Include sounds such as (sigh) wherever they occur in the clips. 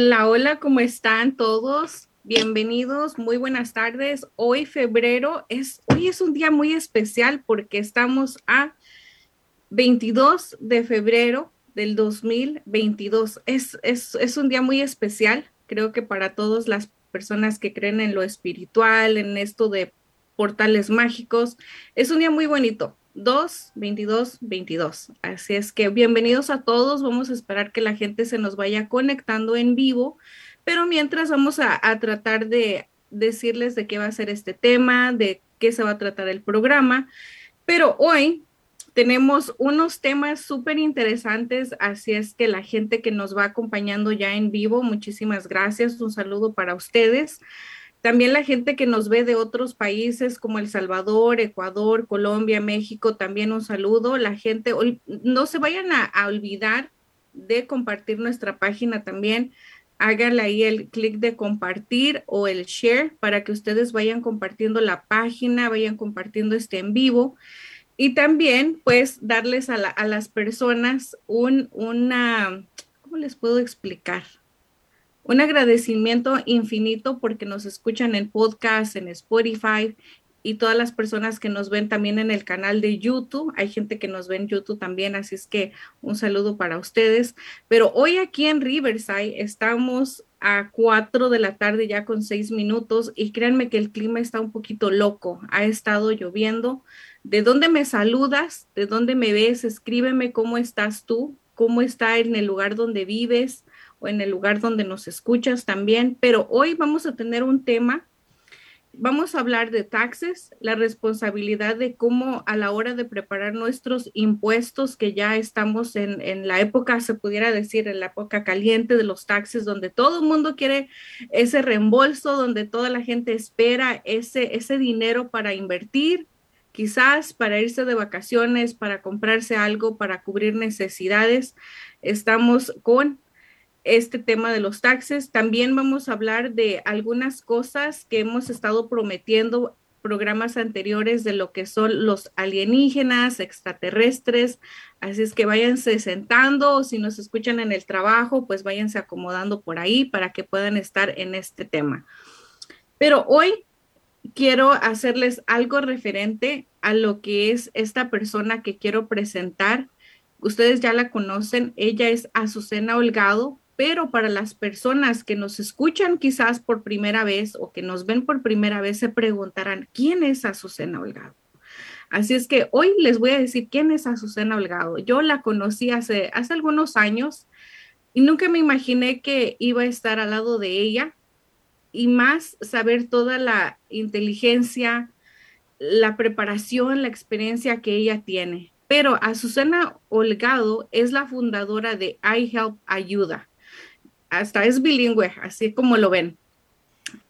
Hola, hola, ¿cómo están todos? Bienvenidos, muy buenas tardes. Hoy febrero es, hoy es un día muy especial porque estamos a 22 de febrero del 2022. Es, es, es un día muy especial, creo que para todas las personas que creen en lo espiritual, en esto de portales mágicos, es un día muy bonito. 2, 22, 22. Así es que bienvenidos a todos. Vamos a esperar que la gente se nos vaya conectando en vivo, pero mientras vamos a, a tratar de decirles de qué va a ser este tema, de qué se va a tratar el programa. Pero hoy tenemos unos temas súper interesantes, así es que la gente que nos va acompañando ya en vivo, muchísimas gracias. Un saludo para ustedes. También la gente que nos ve de otros países como El Salvador, Ecuador, Colombia, México, también un saludo. La gente, no se vayan a, olvidar de compartir nuestra página también. Háganle ahí el clic de compartir o el share para que ustedes vayan compartiendo la página, vayan compartiendo este en vivo. Y también, pues, darles a, a las personas un, una, ¿cómo les puedo explicar? Un agradecimiento infinito porque nos escuchan en podcast, en Spotify y todas las personas que nos ven también en el canal de YouTube. Hay gente que nos ve en YouTube también, así es que un saludo para ustedes. Pero hoy aquí en Riverside estamos a 4 de la tarde ya con 6 minutos y créanme que el clima está un poquito loco. Ha estado lloviendo. ¿De dónde me saludas? ¿De dónde me ves? Escríbeme cómo estás tú, cómo está en el lugar donde vives o en el lugar donde nos escuchas también, pero hoy vamos a tener un tema. Vamos a hablar de taxes, la responsabilidad de cómo a la hora de preparar nuestros impuestos, que ya estamos en, en la época, se pudiera decir, en la época caliente de los taxes, donde todo el mundo quiere ese reembolso, donde toda la gente espera ese, ese dinero para invertir, quizás para irse de vacaciones, para comprarse algo, para cubrir necesidades. Estamos con este tema de los taxes. También vamos a hablar de algunas cosas que hemos estado prometiendo programas anteriores de lo que son los alienígenas, extraterrestres. Así es que váyanse sentando o si nos escuchan en el trabajo, pues váyanse acomodando por ahí para que puedan estar en este tema. Pero hoy quiero hacerles algo referente a lo que es esta persona que quiero presentar. Ustedes ya la conocen, ella es Azucena Holgado, pero para las personas que nos escuchan quizás por primera vez o que nos ven por primera vez se preguntarán, ¿quién es Azucena Holgado? Así es que hoy les voy a decir quién es Azucena Holgado. Yo la conocí hace, hace algunos años y nunca me imaginé que iba a estar al lado de ella y más saber toda la inteligencia, la preparación, la experiencia que ella tiene. Pero Azucena Holgado es la fundadora de iHelp Ayuda hasta es bilingüe, así como lo ven.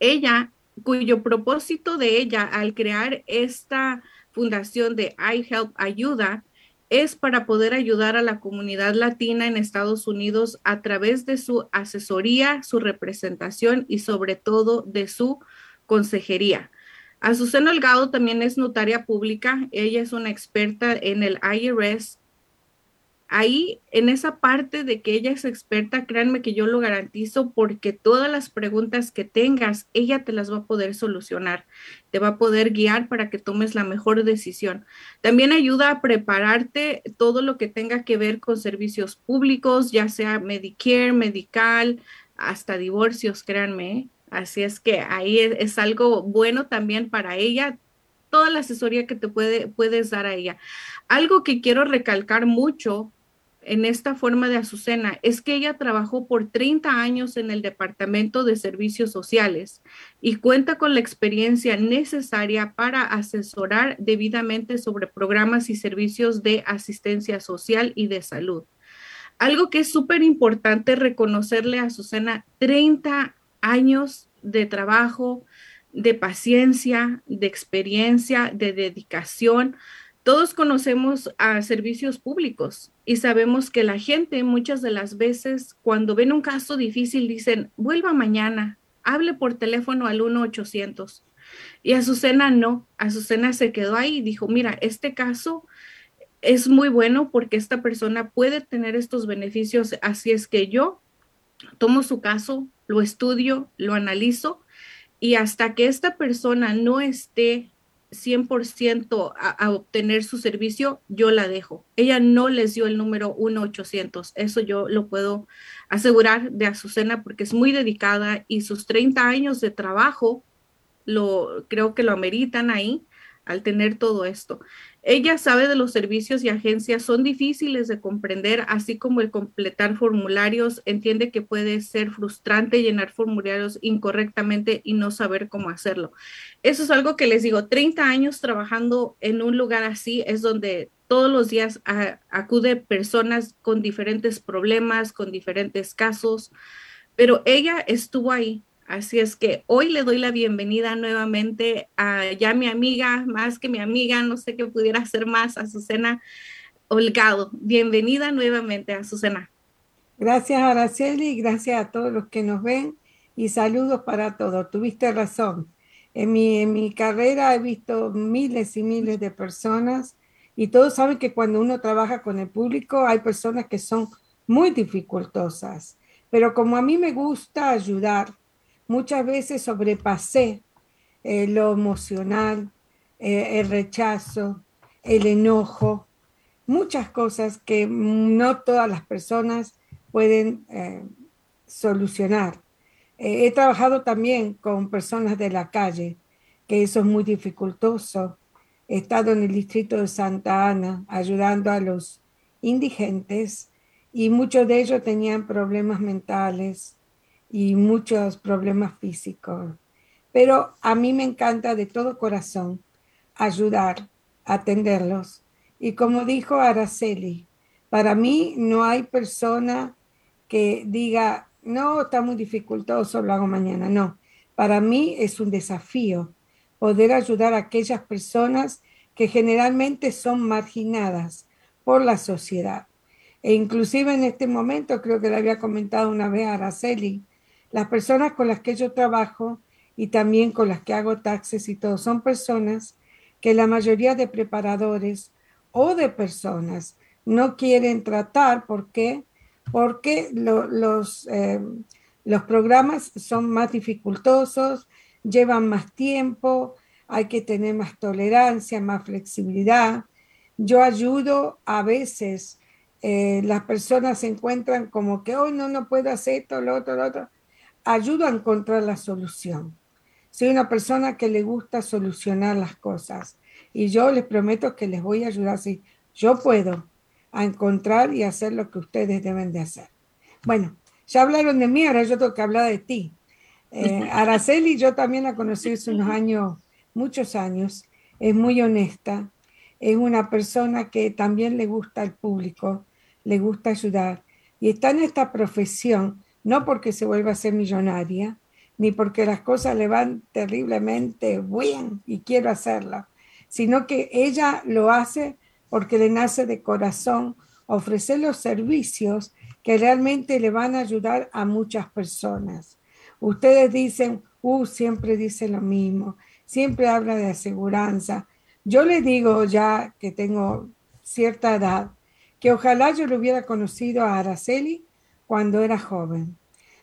Ella, cuyo propósito de ella al crear esta fundación de iHelp Ayuda es para poder ayudar a la comunidad latina en Estados Unidos a través de su asesoría, su representación y sobre todo de su consejería. Azucena Holgado también es notaria pública. Ella es una experta en el IRS ahí en esa parte de que ella es experta, créanme que yo lo garantizo porque todas las preguntas que tengas, ella te las va a poder solucionar, te va a poder guiar para que tomes la mejor decisión. También ayuda a prepararte todo lo que tenga que ver con servicios públicos, ya sea Medicare, Medical, hasta divorcios, créanme. ¿eh? Así es que ahí es, es algo bueno también para ella toda la asesoría que te puede, puedes dar a ella. Algo que quiero recalcar mucho en esta forma de Azucena es que ella trabajó por 30 años en el Departamento de Servicios Sociales y cuenta con la experiencia necesaria para asesorar debidamente sobre programas y servicios de asistencia social y de salud. Algo que es súper importante reconocerle a Azucena, 30 años de trabajo, de paciencia, de experiencia, de dedicación todos conocemos a servicios públicos y sabemos que la gente muchas de las veces cuando ven un caso difícil dicen, vuelva mañana, hable por teléfono al 1-800. Y Azucena no, Azucena se quedó ahí y dijo, mira, este caso es muy bueno porque esta persona puede tener estos beneficios, así es que yo tomo su caso, lo estudio, lo analizo y hasta que esta persona no esté 100% a, a, obtener su servicio, yo la dejo. Ella no les dio el número 1-800. Eso yo lo puedo asegurar de Azucena porque es muy dedicada y sus 30 años de trabajo lo creo que lo ameritan ahí al tener todo esto. Ella sabe de los servicios y agencias, son difíciles de comprender, así como el completar formularios. Entiende que puede ser frustrante llenar formularios incorrectamente y no saber cómo hacerlo. Eso es algo que les digo, 30 años trabajando en un lugar así es donde todos los días acude personas con diferentes problemas, con diferentes casos, pero ella estuvo ahí, Así es que hoy le doy la bienvenida nuevamente a ya mi amiga, más que mi amiga, no sé qué pudiera ser más, Azucena Holgado. Bienvenida nuevamente, Azucena. Gracias, Araceli, gracias a todos los que nos ven y saludos para todos. Tuviste razón. En mi, en mi carrera he visto miles y miles de personas y todos saben que cuando uno trabaja con el público hay personas que son muy dificultosas. Pero como a mí me gusta ayudar, muchas veces sobrepasé eh, lo emocional, eh, el rechazo, el enojo, muchas cosas que no todas las personas pueden eh, solucionar. he trabajado también con personas de la calle, que eso es muy dificultoso. He estado en el distrito de Santa Ana ayudando a los indigentes y muchos de ellos tenían problemas mentales, y muchos problemas físicos. Pero a mí me encanta de todo corazón ayudar, atenderlos. Y como dijo Araceli, para mí no hay persona que diga, no, está muy dificultoso, lo hago mañana. No, para mí es un desafío poder ayudar a aquellas personas que generalmente son marginadas por la sociedad. E inclusive en este momento, creo que le había comentado una vez a Araceli, las personas con las que yo trabajo y también con las que hago taxes y todo, son personas que la mayoría de preparadores o de personas no quieren tratar. ¿Por qué? Porque los, eh, los programas son más dificultosos, llevan más tiempo, hay que tener más tolerancia, más flexibilidad. Yo ayudo a veces, eh, las personas se encuentran como que hoy no, no puedo hacer esto, lo otro, lo otro ayudo a encontrar la solución. Soy una persona que le gusta solucionar las cosas y yo les prometo que les voy a ayudar si yo puedo a encontrar y hacer lo que ustedes deben de hacer. Bueno, ya hablaron de mí, ahora yo tengo que hablar de ti. Eh, Araceli, yo también la conocí hace unos años, muchos años, es muy honesta, es una persona que también le gusta al público, le gusta ayudar y está en esta profesión no porque se vuelva a ser millonaria, ni porque las cosas le van terriblemente bien y quiero hacerlo, sino que ella lo hace porque le nace de corazón ofrecer los servicios que realmente le van a ayudar a muchas personas. Ustedes dicen, uh, siempre dice lo mismo, siempre habla de aseguranza. Yo le digo ya que tengo cierta edad, que ojalá yo lo hubiera conocido a Araceli cuando era joven.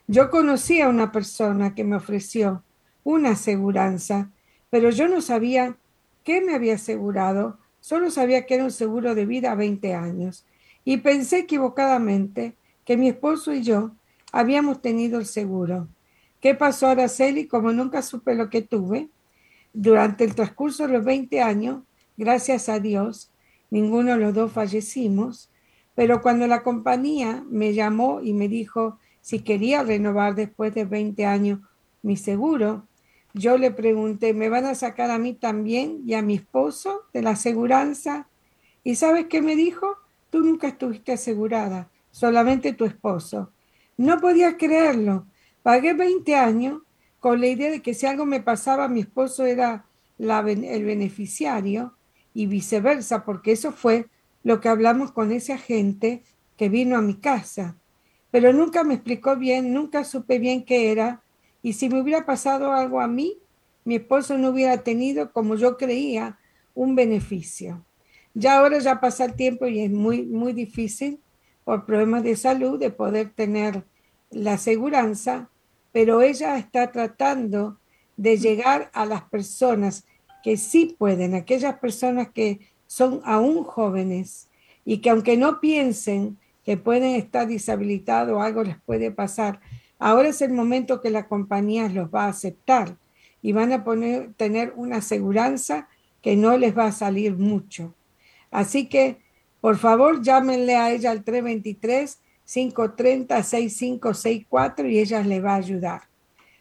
Yo conocí a una persona que me ofreció una aseguranza, pero yo no sabía qué me había asegurado, solo sabía que era un seguro de vida a 20 años y pensé equivocadamente que mi esposo y yo habíamos tenido el seguro. ¿Qué pasó, Araceli? Como nunca supe lo que tuve, durante el transcurso de los 20 años, gracias a Dios, ninguno de los dos fallecimos, pero cuando la compañía me llamó y me dijo, si quería renovar después de 20 años mi seguro. Yo le pregunté, ¿me van a sacar a mí también y a mi esposo de la aseguranza? ¿Y sabes qué me dijo? Tú nunca estuviste asegurada, solamente tu esposo. No podía creerlo. Pagué 20 años con la idea de que si algo me pasaba, mi esposo era el beneficiario y viceversa, porque eso fue lo que hablamos con ese agente que vino a mi casa pero nunca me explicó bien, nunca supe bien qué era, y si me hubiera pasado algo a mí, mi esposo no hubiera tenido, como yo creía, un beneficio. Ya ahora ya pasa el tiempo y es muy, muy difícil por problemas de salud de poder tener la aseguranza, pero ella está tratando de llegar a las personas que sí pueden, aquellas personas que son aún jóvenes y que aunque no piensen que pueden estar deshabilitados o algo les puede pasar, ahora es el momento que la compañía los va a aceptar y van a poner, tener una aseguranza que no les va a salir mucho. Así que, por favor, llámenle a ella al 323-530-6564 y ella le va a ayudar.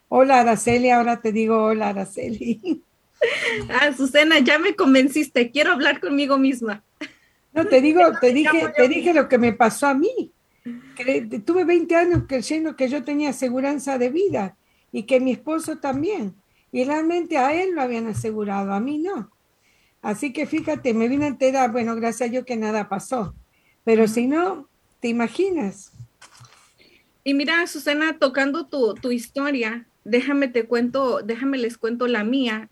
Hola, Araceli, ahora te digo hola, Araceli. (laughs) Ah, Susana, ya me convenciste, quiero hablar conmigo misma. No, te digo, (laughs) te dije, te dije lo que me pasó a mí. tuve 20 años creyendo que yo tenía aseguranza de vida y que mi esposo también. Y realmente a él lo habían asegurado, a mí no. Así que fíjate, me vine a enterar, bueno, gracias a Dios que nada pasó. Pero si no, ¿te imaginas? Y mira, Susana, tocando tu, tu historia, déjame te cuento, déjame les cuento la mía.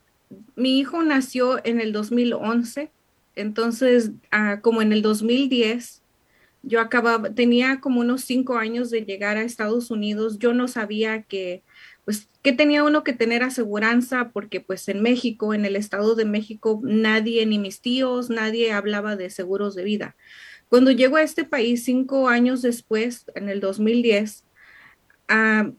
Mi hijo nació en el 2011, entonces ah, como en el 2010, yo acababa, tenía como unos cinco años de llegar a Estados Unidos, yo no sabía que pues que tenía uno que tener aseguranza porque pues en México, en el estado de México, nadie, ni mis tíos, nadie hablaba de seguros de vida. Cuando llego a este país cinco años después, en el 2010, a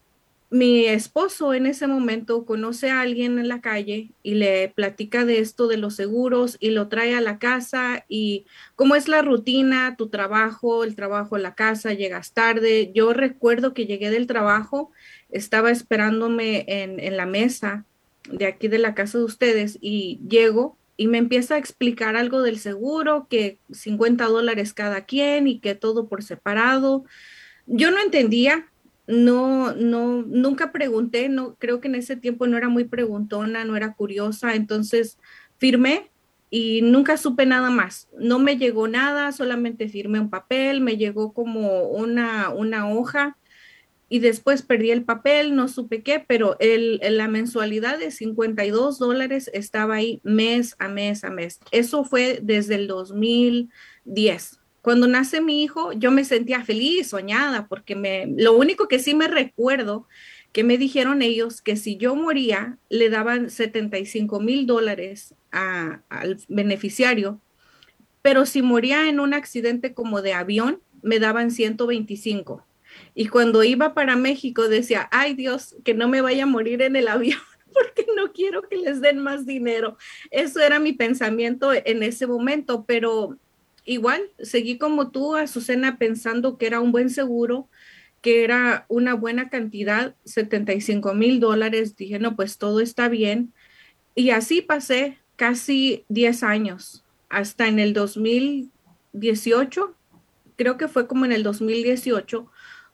mi esposo en ese momento conoce a alguien en la calle y le platica de esto de los seguros y lo trae a la casa y cómo es la rutina, tu trabajo, el trabajo la casa, llegas tarde. Yo recuerdo que llegué del trabajo, estaba esperándome en la mesa de aquí de la casa de ustedes y llego y me empieza a explicar algo del seguro, que 50 dólares cada quien y que todo por separado. Yo no entendía, no, no, nunca pregunté, no, creo que en ese tiempo no era muy preguntona, no era curiosa, entonces firmé y nunca supe nada más. No me llegó nada, solamente firmé un papel, me llegó como una, una hoja y después perdí el papel, no supe qué, pero el, la mensualidad de 52 dólares estaba ahí mes a mes a mes. Eso fue desde el 2010. Cuando nace mi hijo, yo me sentía feliz, soñada, porque me, lo único que sí me recuerdo que me dijeron ellos que si yo moría, le daban 75 mil dólares al beneficiario, pero si moría en un accidente como de avión, me daban 125. Y cuando iba para México decía, ay Dios, que no me vaya a morir en el avión (laughs) porque no quiero que les den más dinero. Eso era mi pensamiento en ese momento, pero igual, seguí como tú, Azucena, pensando que era un buen seguro, que era una buena cantidad, 75 mil dólares. Dije, no, pues todo está bien. Y así pasé casi 10 años, hasta en el 2018, creo que fue como en el 2018,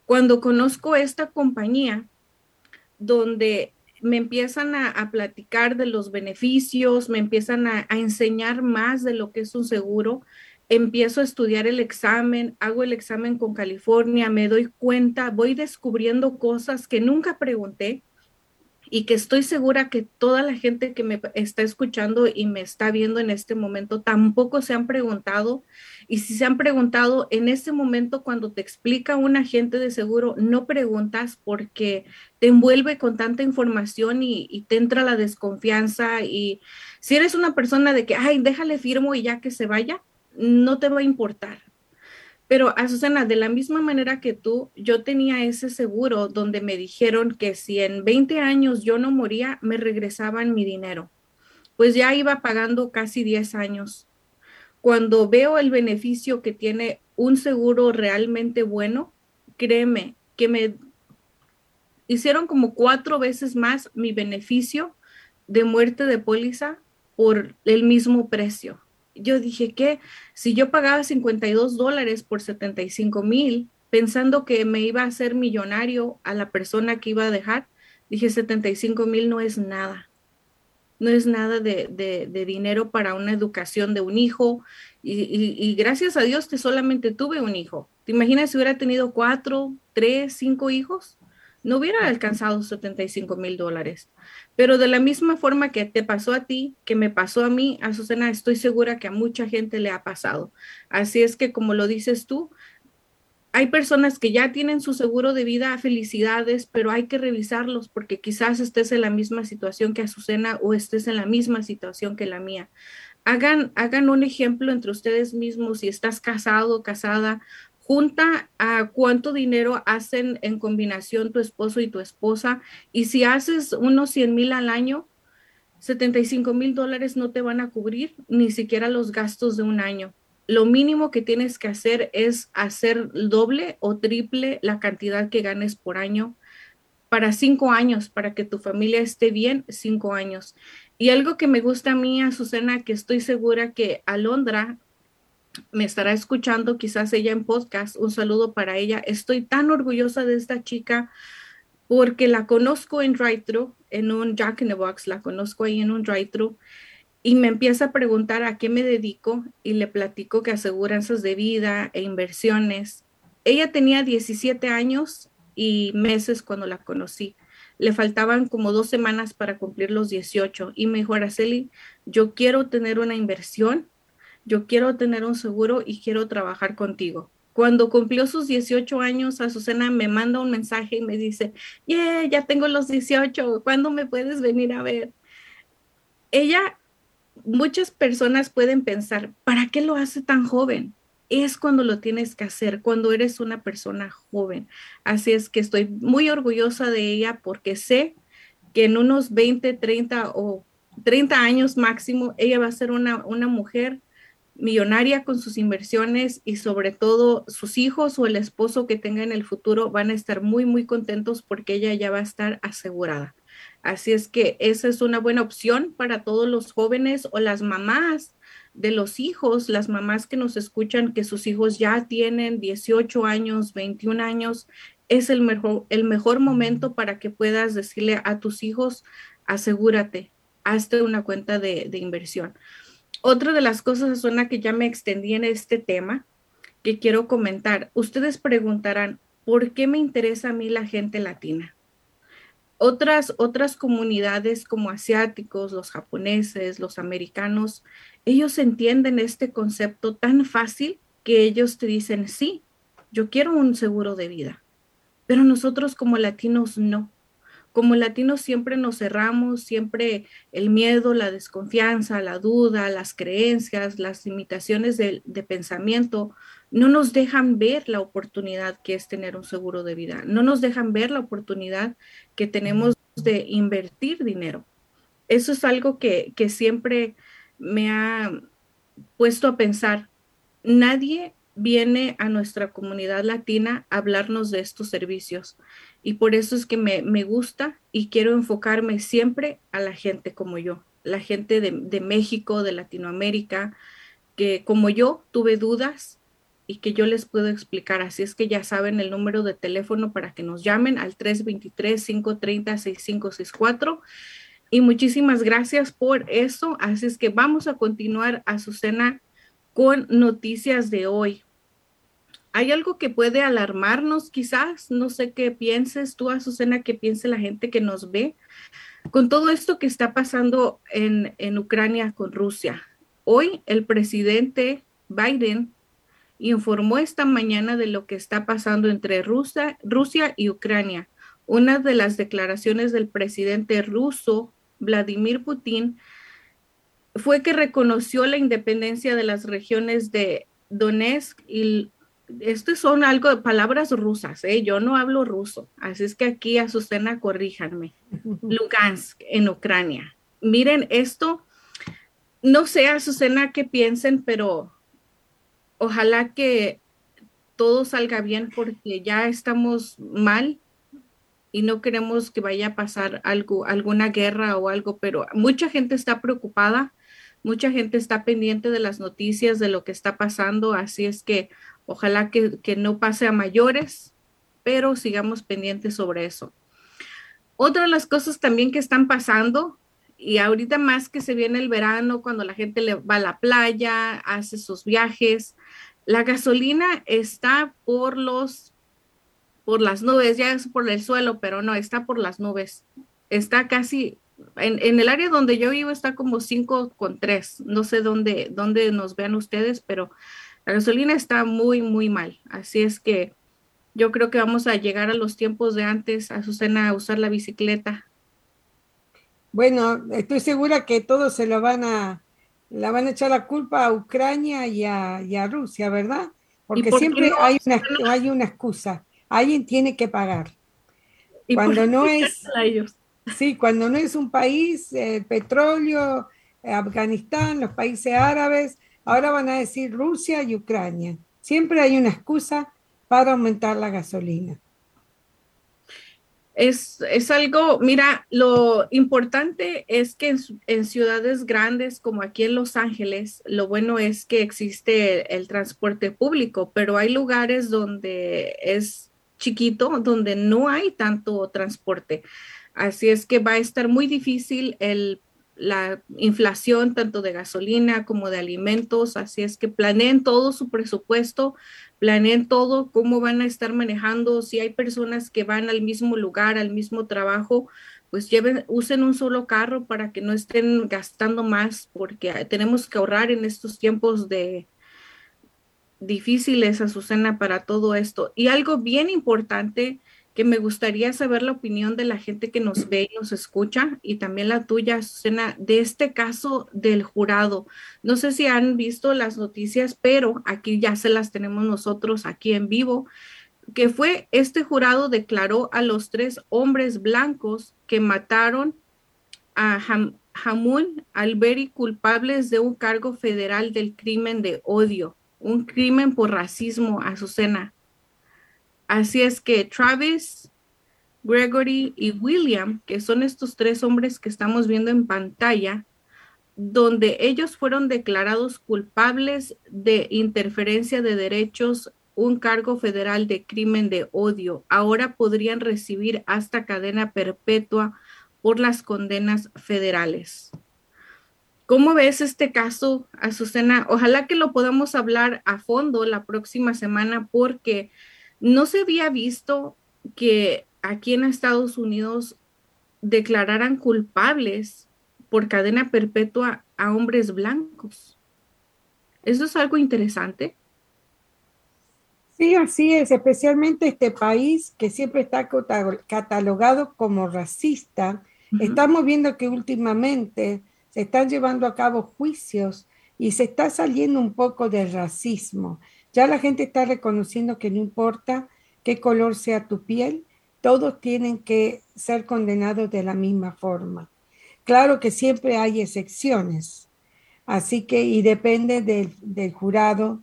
cuando conozco esta compañía donde me empiezan a, platicar de los beneficios, me empiezan a, a, enseñar más de lo que es un seguro empiezo a estudiar el examen, hago el examen con California, me doy cuenta, voy descubriendo cosas que nunca pregunté y que estoy segura que toda la gente que me está escuchando y me está viendo en este momento tampoco se han preguntado. Y si se han preguntado en este momento cuando te explica un agente de seguro, no preguntas porque te envuelve con tanta información y, te entra la desconfianza. Y si eres una persona de que, ay, déjale firmo y ya que se vaya, no te va a importar. Pero, Azucena, de la misma manera que tú, yo tenía ese seguro donde me dijeron que si en 20 años yo no moría, me regresaban mi dinero. Pues ya iba pagando casi 10 años. Cuando veo el beneficio que tiene un seguro realmente bueno, créeme que me hicieron como cuatro veces más mi beneficio de muerte de póliza por el mismo precio yo dije que si yo pagaba 52 dólares por 75 mil, pensando que me iba a hacer millonario a la persona que iba a dejar, dije 75 mil no es nada. No es nada de, dinero para una educación de un hijo. Y, y, gracias a Dios que solamente tuve un hijo. ¿Te imaginas si hubiera tenido cuatro, tres, cinco hijos? No hubiera alcanzado 75 mil dólares. Pero de la misma forma que te pasó a ti, que me pasó a mí, Azucena, estoy segura que a mucha gente le ha pasado. Así es que, como lo dices tú, hay personas que ya tienen su seguro de vida, felicidades, pero hay que revisarlos porque quizás estés en la misma situación que Azucena o estés en la misma situación que la mía. Hagan, hagan un ejemplo entre ustedes mismos si estás casado o casada. Junta a cuánto dinero hacen en combinación tu esposo y tu esposa. Y si haces unos 100 mil al año, 75 mil dólares no te van a cubrir ni siquiera los gastos de un año lo mínimo que tienes que hacer es hacer doble o triple la cantidad que ganes por año para cinco años, para que tu familia esté bien cinco años. Y algo que me gusta a mí, Azucena, que estoy segura que Alondra me estará escuchando, quizás ella en podcast, un saludo para ella. Estoy tan orgullosa de esta chica porque la conozco en drive-thru, en un Jack in the Box, la conozco ahí en un drive-thru y me empieza a preguntar a qué me dedico y le platico que aseguranzas de vida e inversiones. Ella tenía 17 años y meses cuando la conocí. Le faltaban como dos semanas para cumplir los 18 y me dijo, Araceli, yo quiero tener una inversión, yo quiero tener un seguro y quiero trabajar contigo. Cuando cumplió sus 18 años, Azucena me manda un mensaje y me dice, yeah, ya tengo los 18, ¿cuándo me puedes venir a ver? Ella muchas personas pueden pensar, ¿para qué lo hace tan joven? Es cuando lo tienes que hacer, cuando eres una persona joven. Así es que estoy muy orgullosa de ella porque sé que en unos 20, 30 o 30 años máximo, ella va a ser una, una mujer millonaria con sus inversiones y sobre todo sus hijos o el esposo que tenga en el futuro van a estar muy, muy contentos porque ella ya va a estar asegurada. Así es que esa es una buena opción para todos los jóvenes o las mamás de los hijos, las mamás que nos escuchan que sus hijos ya tienen 18 años, 21 años, es el mejor, el mejor momento para que puedas decirle a tus hijos, asegúrate, hazte una cuenta de, de inversión. Otra de las cosas, suena que ya me extendí en este tema, que quiero comentar. Ustedes preguntarán, ¿por qué me interesa a mí la gente latina? Otras, otras comunidades como asiáticos, los japoneses, los americanos, ellos entienden este concepto tan fácil que ellos te dicen, sí, yo quiero un seguro de vida, pero nosotros como latinos no. Como latinos siempre nos cerramos, siempre el miedo, la desconfianza, la duda, las creencias, las limitaciones de, de pensamiento no nos dejan ver la oportunidad que es tener un seguro de vida, no nos dejan ver la oportunidad que tenemos de invertir dinero. Eso es algo que, siempre me ha puesto a pensar. Nadie viene a nuestra comunidad latina a hablarnos de estos servicios. Y por eso es que me, gusta y quiero enfocarme siempre a la gente como yo, la gente de, de México, de Latinoamérica, que como yo tuve dudas, y que yo les puedo explicar. Así es que ya saben el número de teléfono para que nos llamen al 323-530-6564. Y muchísimas gracias por eso. Así es que vamos a continuar, Azucena, con noticias de hoy. ¿Hay algo que puede alarmarnos quizás? No sé qué pienses tú, Azucena, qué piense la gente que nos ve con todo esto que está pasando en, en Ucrania con Rusia. Hoy el presidente Biden informó esta mañana de lo que está pasando entre Rusia, Rusia y Ucrania. Una de las declaraciones del presidente ruso, Vladimir Putin, fue que reconoció la independencia de las regiones de Donetsk y estas son algo de palabras rusas, ¿eh? yo no hablo ruso, así es que aquí Azucena, corríjanme. (laughs) Lugansk en Ucrania. Miren esto, no sé Azucena qué piensen, pero ojalá que todo salga bien porque ya estamos mal y no queremos que vaya a pasar algo, alguna guerra o algo, pero mucha gente está preocupada, mucha gente está pendiente de las noticias, de lo que está pasando, así es que ojalá que, que no pase a mayores, pero sigamos pendientes sobre eso. Otra de las cosas también que están pasando, y ahorita más que se viene el verano, cuando la gente le va a la playa, hace sus viajes, la gasolina está por los, por las nubes, ya es por el suelo, pero no, está por las nubes. Está casi, en, en el área donde yo vivo está como 5 con 3. No sé dónde, dónde nos vean ustedes, pero la gasolina está muy, muy mal. Así es que Yo creo que vamos a llegar a los tiempos de antes, Azucena, a usar la bicicleta. Bueno, estoy segura que todos se lo van a, la van a echar la culpa a Ucrania y a, Rusia, ¿verdad? Porque siempre hay, una, hay una excusa. Alguien tiene que pagar. Cuando no es... Sí, cuando no es un país, el petróleo, Afganistán, los países árabes, ahora van a decir Rusia y Ucrania. Siempre hay una excusa para aumentar la gasolina. Es, algo, mira, lo importante es que en, ciudades grandes como aquí en Los Ángeles, lo bueno es que existe el, transporte público, pero hay lugares donde es chiquito, donde no hay tanto transporte. Así es que va a estar muy difícil el la inflación tanto de gasolina como de alimentos, así es que planeen todo su presupuesto, planeen todo, cómo van a estar manejando, si hay personas que van al mismo lugar, al mismo trabajo, pues lleven, usen un solo carro para que no estén gastando más, porque tenemos que ahorrar en estos tiempos de difíciles, Azucena, para todo esto. Y algo bien importante que me gustaría saber la opinión de la gente que nos ve y nos escucha y también la tuya, Susana, de este caso del jurado. No sé si han visto las noticias, pero aquí ya se las tenemos nosotros aquí en vivo, que fue este jurado declaró a los tres hombres blancos que mataron a Hamun Alberi culpables de un cargo federal del crimen de odio, un crimen por racismo, Azucena. Así es que Travis, Gregory y William, que son estos tres hombres que estamos viendo en pantalla, donde ellos fueron declarados culpables de interferencia de derechos, un cargo federal de crimen de odio, ahora podrían recibir hasta cadena perpetua por las condenas federales. ¿Cómo ves este caso, Azucena? Ojalá que lo podamos hablar a fondo la próxima semana porque no se había visto que aquí en Estados Unidos declararan culpables por cadena perpetua a hombres blancos. Eso es algo interesante. Sí, así es, especialmente este país que siempre está catalogado como racista. Estamos viendo que últimamente se están llevando a cabo juicios y se está saliendo un poco del racismo. Ya la gente está reconociendo que no importa qué color sea tu piel, todos tienen que ser condenados de la misma forma. Claro que siempre hay excepciones, así que y depende del, jurado,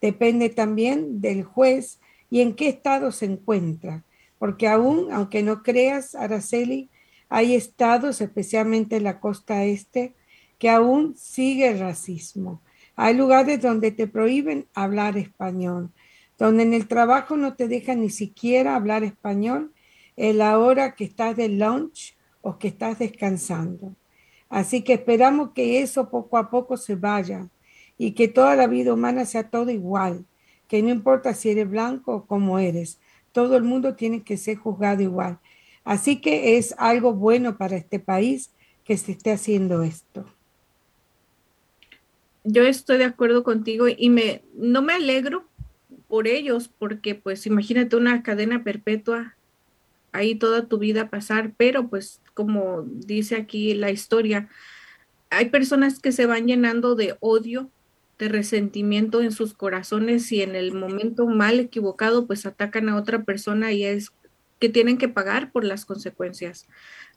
depende también del juez y en qué estado se encuentra, porque aún, aunque no creas, Araceli, hay estados, especialmente en la costa este, que aún sigue el racismo. Hay lugares donde te prohíben hablar español, donde en el trabajo no te dejan ni siquiera hablar español en la hora que estás de lunch o que estás descansando. Así que esperamos que eso poco a poco se vaya y que toda la vida humana sea todo igual, que no importa si eres blanco o cómo eres, todo el mundo tiene que ser juzgado igual. Así que es algo bueno para este país que se esté haciendo esto yo estoy de acuerdo contigo y me, no me alegro por ellos, porque pues imagínate una cadena perpetua ahí toda tu vida pasar, pero pues como dice aquí la historia, hay personas que se van llenando de odio, de resentimiento en sus corazones y en el momento mal equivocado pues atacan a otra persona y es que tienen que pagar por las consecuencias.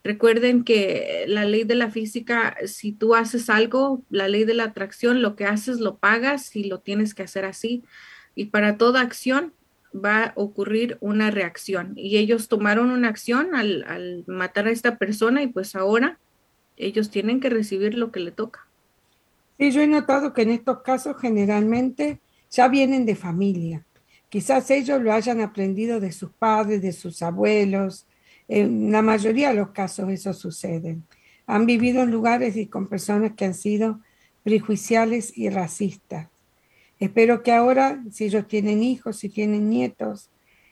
Recuerden que la ley de la física, si tú haces algo, la ley de la atracción, lo que haces lo pagas y lo tienes que hacer así. Y para toda acción va a ocurrir una reacción. Y ellos tomaron una acción al, matar a esta persona y pues ahora ellos tienen que recibir lo que le toca. Sí, yo he notado que en estos casos generalmente ya vienen de familia. Quizás ellos lo hayan aprendido de sus padres, de sus abuelos, en la mayoría de los casos eso sucede. Han vivido en lugares y con personas que han sido prejuiciales y racistas. Espero que ahora, si ellos tienen hijos, si tienen nietos,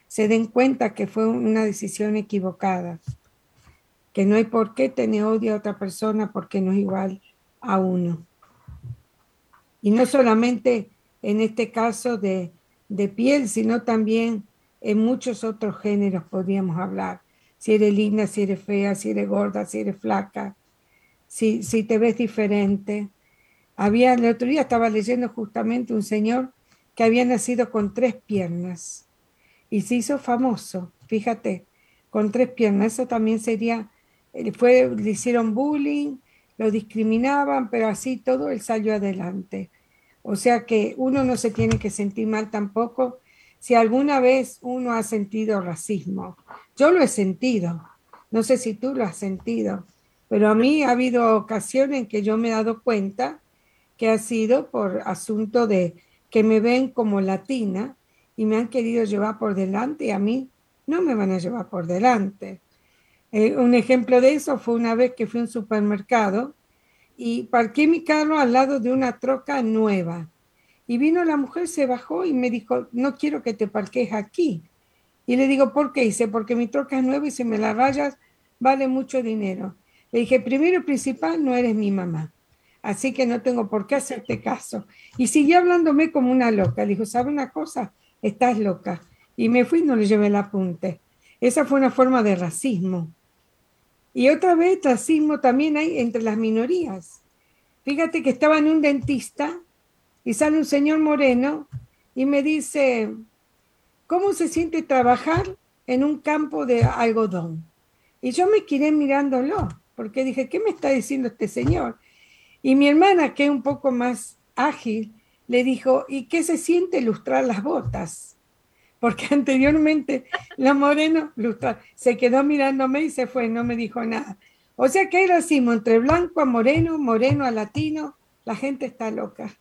se den cuenta que fue una decisión equivocada, que no hay por qué tener odio a otra persona porque no es igual a uno. Y no solamente en este caso de, de piel, sino también en muchos otros géneros podríamos hablar. Si eres linda, si eres fea, si eres gorda, si eres flaca, si, si te ves diferente. Había, el otro día estaba leyendo justamente un señor que había nacido con tres piernas y se hizo famoso, fíjate, con tres piernas. Eso también sería, eh, fue, le hicieron bullying, lo discriminaban, pero así todo él salió adelante. O sea que uno no se tiene que sentir mal tampoco si alguna vez uno ha sentido racismo. Yo lo he sentido, no sé si tú lo has sentido, pero a mí ha habido ocasiones en que yo me he dado cuenta que ha sido por asunto de que me ven como latina y me han querido llevar por delante y a mí no me van a llevar por delante. Eh, un ejemplo de eso fue una vez que fui a un supermercado y parqué mi carro al lado de una troca nueva. Y vino la mujer, se bajó y me dijo, no quiero que te parques aquí. Y le digo, ¿por qué? Dice, porque mi troca es nueva y si me la rayas vale mucho dinero. Le dije, primero y principal, no eres mi mamá. Así que no tengo por qué hacerte caso. Y siguió hablándome como una loca. Le dijo, ¿sabe una cosa? Estás loca. Y me fui y no le llevé el apunte. Esa fue una forma de racismo. Y otra vez, racismo también hay entre las minorías. Fíjate que estaba en un dentista y sale un señor moreno y me dice, ¿cómo se siente trabajar en un campo de algodón? Y yo me quedé mirándolo, porque dije, ¿qué me está diciendo este señor? Y mi hermana, que es un poco más ágil, le dijo, ¿y qué se siente lustrar las botas? porque (laughs) anteriormente la moreno se quedó mirándome y se fue, no me dijo nada. O sea que hay racismo entre blanco a moreno, moreno a latino, la gente está loca.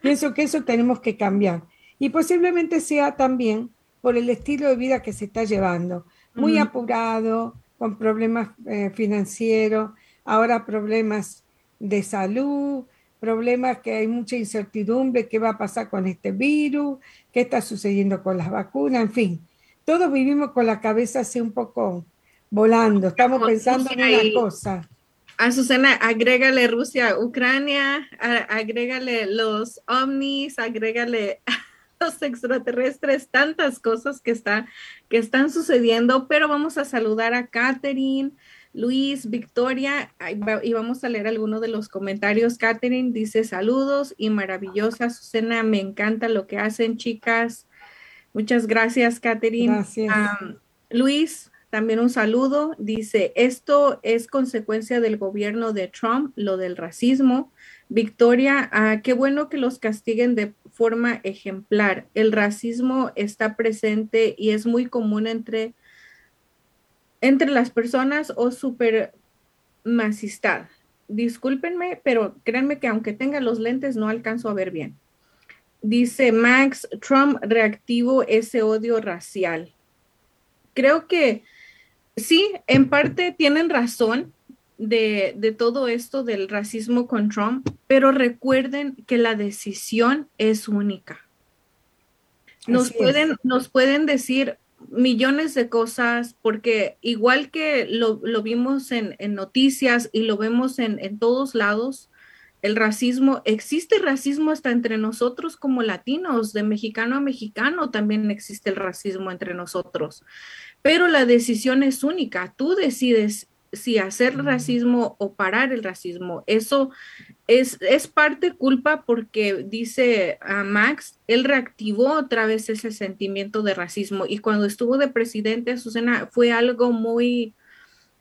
Pienso que eso tenemos que cambiar. Y posiblemente sea también por el estilo de vida que se está llevando, muy apurado, con problemas eh, financieros, ahora problemas de salud, problemas que hay mucha incertidumbre, qué va a pasar con este virus, qué está sucediendo con las vacunas, en fin. Todos vivimos con la cabeza así un poco volando, estamos pensando en una cosa. A Susana, agrégale Rusia, Ucrania, agrégale los ovnis, agrégale (laughs) los extraterrestres, tantas cosas que, está, que están sucediendo, pero vamos a saludar a Catherine, Luis, Victoria, y vamos a leer algunos de los comentarios. Catherine dice saludos y maravillosa Susana, me encanta lo que hacen chicas. Muchas gracias, Catherine. Gracias. Luis, también un saludo. Dice, esto es consecuencia del gobierno de Trump, lo del racismo. Victoria, ah, qué bueno que los castiguen de forma ejemplar. El racismo está presente y es muy común entre entre las personas o supermasistad. Discúlpenme, pero créanme que aunque tenga los lentes no alcanzo a ver bien. Dice Max, Trump reactivo ese odio racial. Creo que sí, en parte tienen razón de, de, todo esto del racismo con Trump, pero recuerden que la decisión es única. Nos pueden, nos pueden decir, millones de cosas, porque igual que lo, vimos en, noticias y lo vemos en, todos lados, el racismo, existe racismo hasta entre nosotros como latinos, de mexicano a mexicano también existe el racismo entre nosotros, pero la decisión es única, tú decides si hacer racismo o parar el racismo. Eso es, es parte culpa porque dice a Max, él reactivó otra vez ese sentimiento de racismo y cuando estuvo de presidente, Susana, fue algo muy,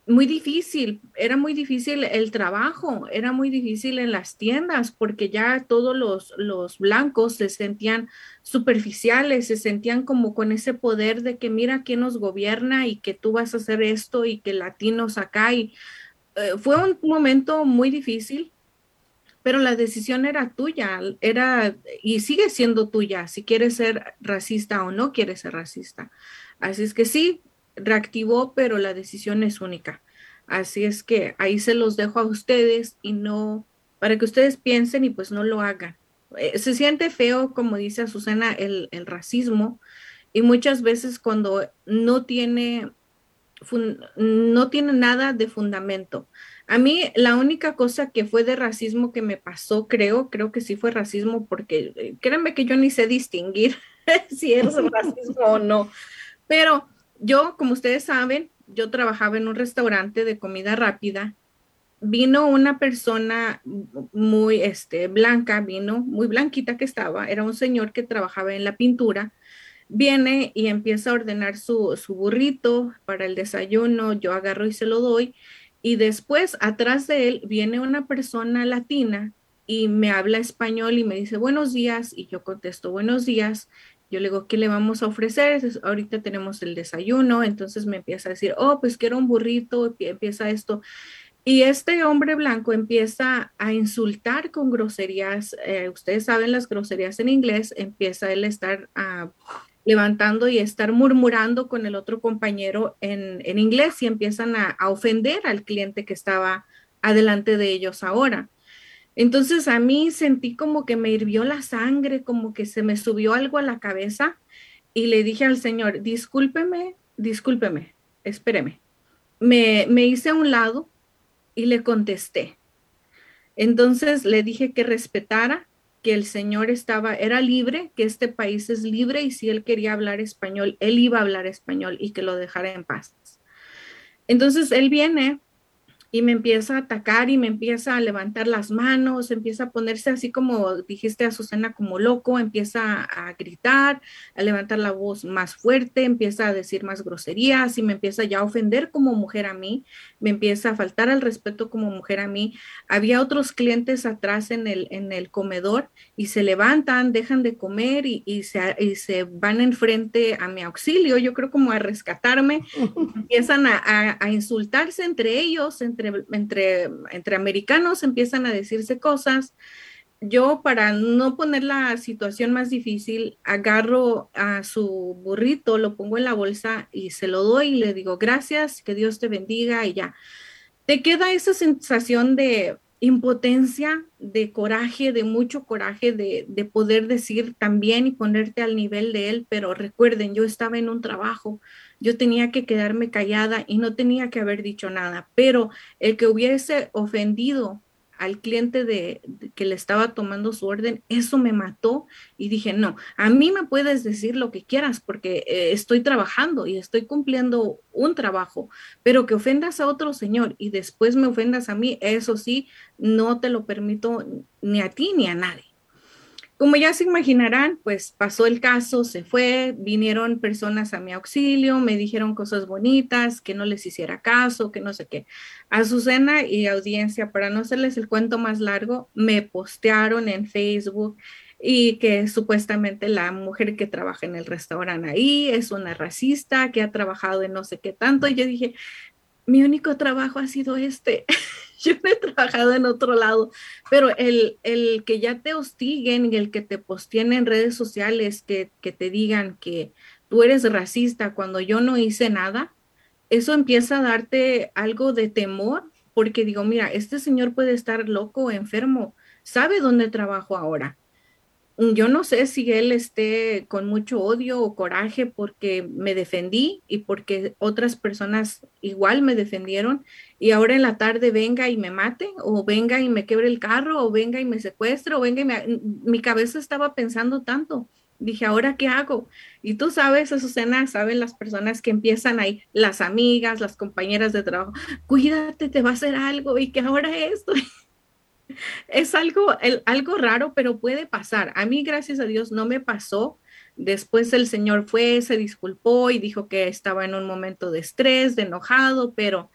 muy difícil, era muy difícil el trabajo, era muy difícil en las tiendas porque ya todos los, los blancos se sentían superficiales, se sentían como con ese poder de que mira quién nos gobierna y que tú vas a hacer esto y que latinos acá y eh, fue un momento muy difícil, pero la decisión era tuya, era y sigue siendo tuya si quieres ser racista o no quieres ser racista. Así es que sí, reactivó, pero la decisión es única. Así es que ahí se los dejo a ustedes y no, para que ustedes piensen y pues no lo hagan. Eh, se siente feo, como dice Susana, el, el racismo y muchas veces cuando no tiene, no tiene nada de fundamento. A mí la única cosa que fue de racismo que me pasó, creo, creo que sí fue racismo porque eh, créanme que yo ni sé distinguir (laughs) si es (laughs) racismo o no Pero yo, como ustedes saben, yo trabajaba en un restaurante de comida rápida. Vino una persona muy este, blanca, vino muy blanquita que estaba, era un señor que trabajaba en la pintura. Viene y empieza a ordenar su, su burrito para el desayuno, yo agarro y se lo doy. Y después, atrás de él, viene una persona latina y me habla español y me dice buenos días y yo contesto buenos días yo le digo, ¿qué le vamos a ofrecer? Ahorita tenemos el desayuno, entonces me empieza a decir, oh, pues quiero un burrito, empieza esto. Y este hombre blanco empieza a insultar con groserías. Eh, ustedes saben las groserías en inglés. Empieza él a estar ah, levantando y estar murmurando con el otro compañero en, en inglés y empiezan a, a, ofender al cliente que estaba adelante de ellos ahora. Entonces a mí sentí como que me hirvió la sangre, como que se me subió algo a la cabeza y le dije al Señor, discúlpeme, discúlpeme, espéreme. Me, me hice a un lado y le contesté. Entonces le dije que respetara, que el Señor estaba, era libre, que este país es libre y si él quería hablar español, él iba a hablar español y que lo dejara en paz. Entonces él viene y me empieza a atacar y me empieza a levantar las manos, empieza a ponerse así como dijiste a Susana como loco, empieza a gritar, a levantar la voz más fuerte, empieza a decir más groserías y me empieza ya a ofender como mujer a mí, me empieza a faltar al respeto como mujer a mí. Había otros clientes atrás en el, en el comedor y se levantan, dejan de comer y, y, se, y se van enfrente a mi auxilio, yo creo como a rescatarme, (laughs) empiezan a, a, a insultarse entre ellos, entre entre, entre, americanos empiezan a decirse cosas. Yo, para no poner la situación más difícil, agarro a su burrito, lo pongo en la bolsa y se lo doy y le digo, gracias, que Dios te bendiga y ya. Te queda esa sensación de impotencia, de coraje, de mucho coraje, de, de, poder decir también y ponerte al nivel de él, pero recuerden, yo estaba en un trabajo, yo tenía que quedarme callada y no tenía que haber dicho nada, pero el que hubiese ofendido al cliente de, que le estaba tomando su orden, eso me mató y dije, no, a mí me puedes decir lo que quieras porque eh, estoy trabajando y estoy cumpliendo un trabajo, pero que ofendas a otro señor y después me ofendas a mí, eso sí, no te lo permito ni a ti ni a nadie. Como ya se imaginarán, pues pasó el caso, se fue, vinieron personas a mi auxilio, me dijeron cosas bonitas, que no les hiciera caso, que no sé qué. Azucena y audiencia, para no hacerles el cuento más largo, me postearon en Facebook y que supuestamente la mujer que trabaja en el restaurante ahí es una racista, que ha trabajado en no sé qué tanto. Y yo dije, mi único trabajo ha sido este. (laughs) (laughs) yo no he trabajado en otro lado, pero el, el que ya te hostiguen y el que te posteen en redes sociales, que, que te digan que tú eres racista cuando yo no hice nada, eso empieza a darte algo de temor, porque digo, mira, este señor puede estar loco enfermo, sabe dónde trabajo ahora yo no sé si él esté con mucho odio o coraje porque me defendí y porque otras personas igual me defendieron y ahora en la tarde venga y me mate o venga y me quebre el carro o venga y me secuestre o venga. Mi cabeza estaba pensando tanto. Dije, ¿ahora qué hago? Y tú sabes, Azucena, saben las personas que empiezan ahí, las amigas, las compañeras de trabajo, cuídate, te va a hacer algo y que ahora esto. (laughs) es algo, algo raro, pero puede pasar. A mí, gracias a Dios, no me pasó. Después el Señor fue, se disculpó y dijo que estaba en un momento de estrés, de enojado, pero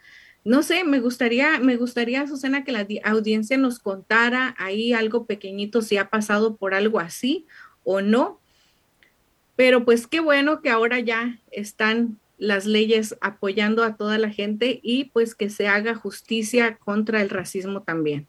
no sé, me gustaría, me gustaría, Susana, que la audiencia nos contara ahí algo pequeñito, si ha pasado por algo así o no. Pero pues qué bueno que ahora ya están las leyes apoyando a toda la gente y pues que se haga justicia contra el racismo también.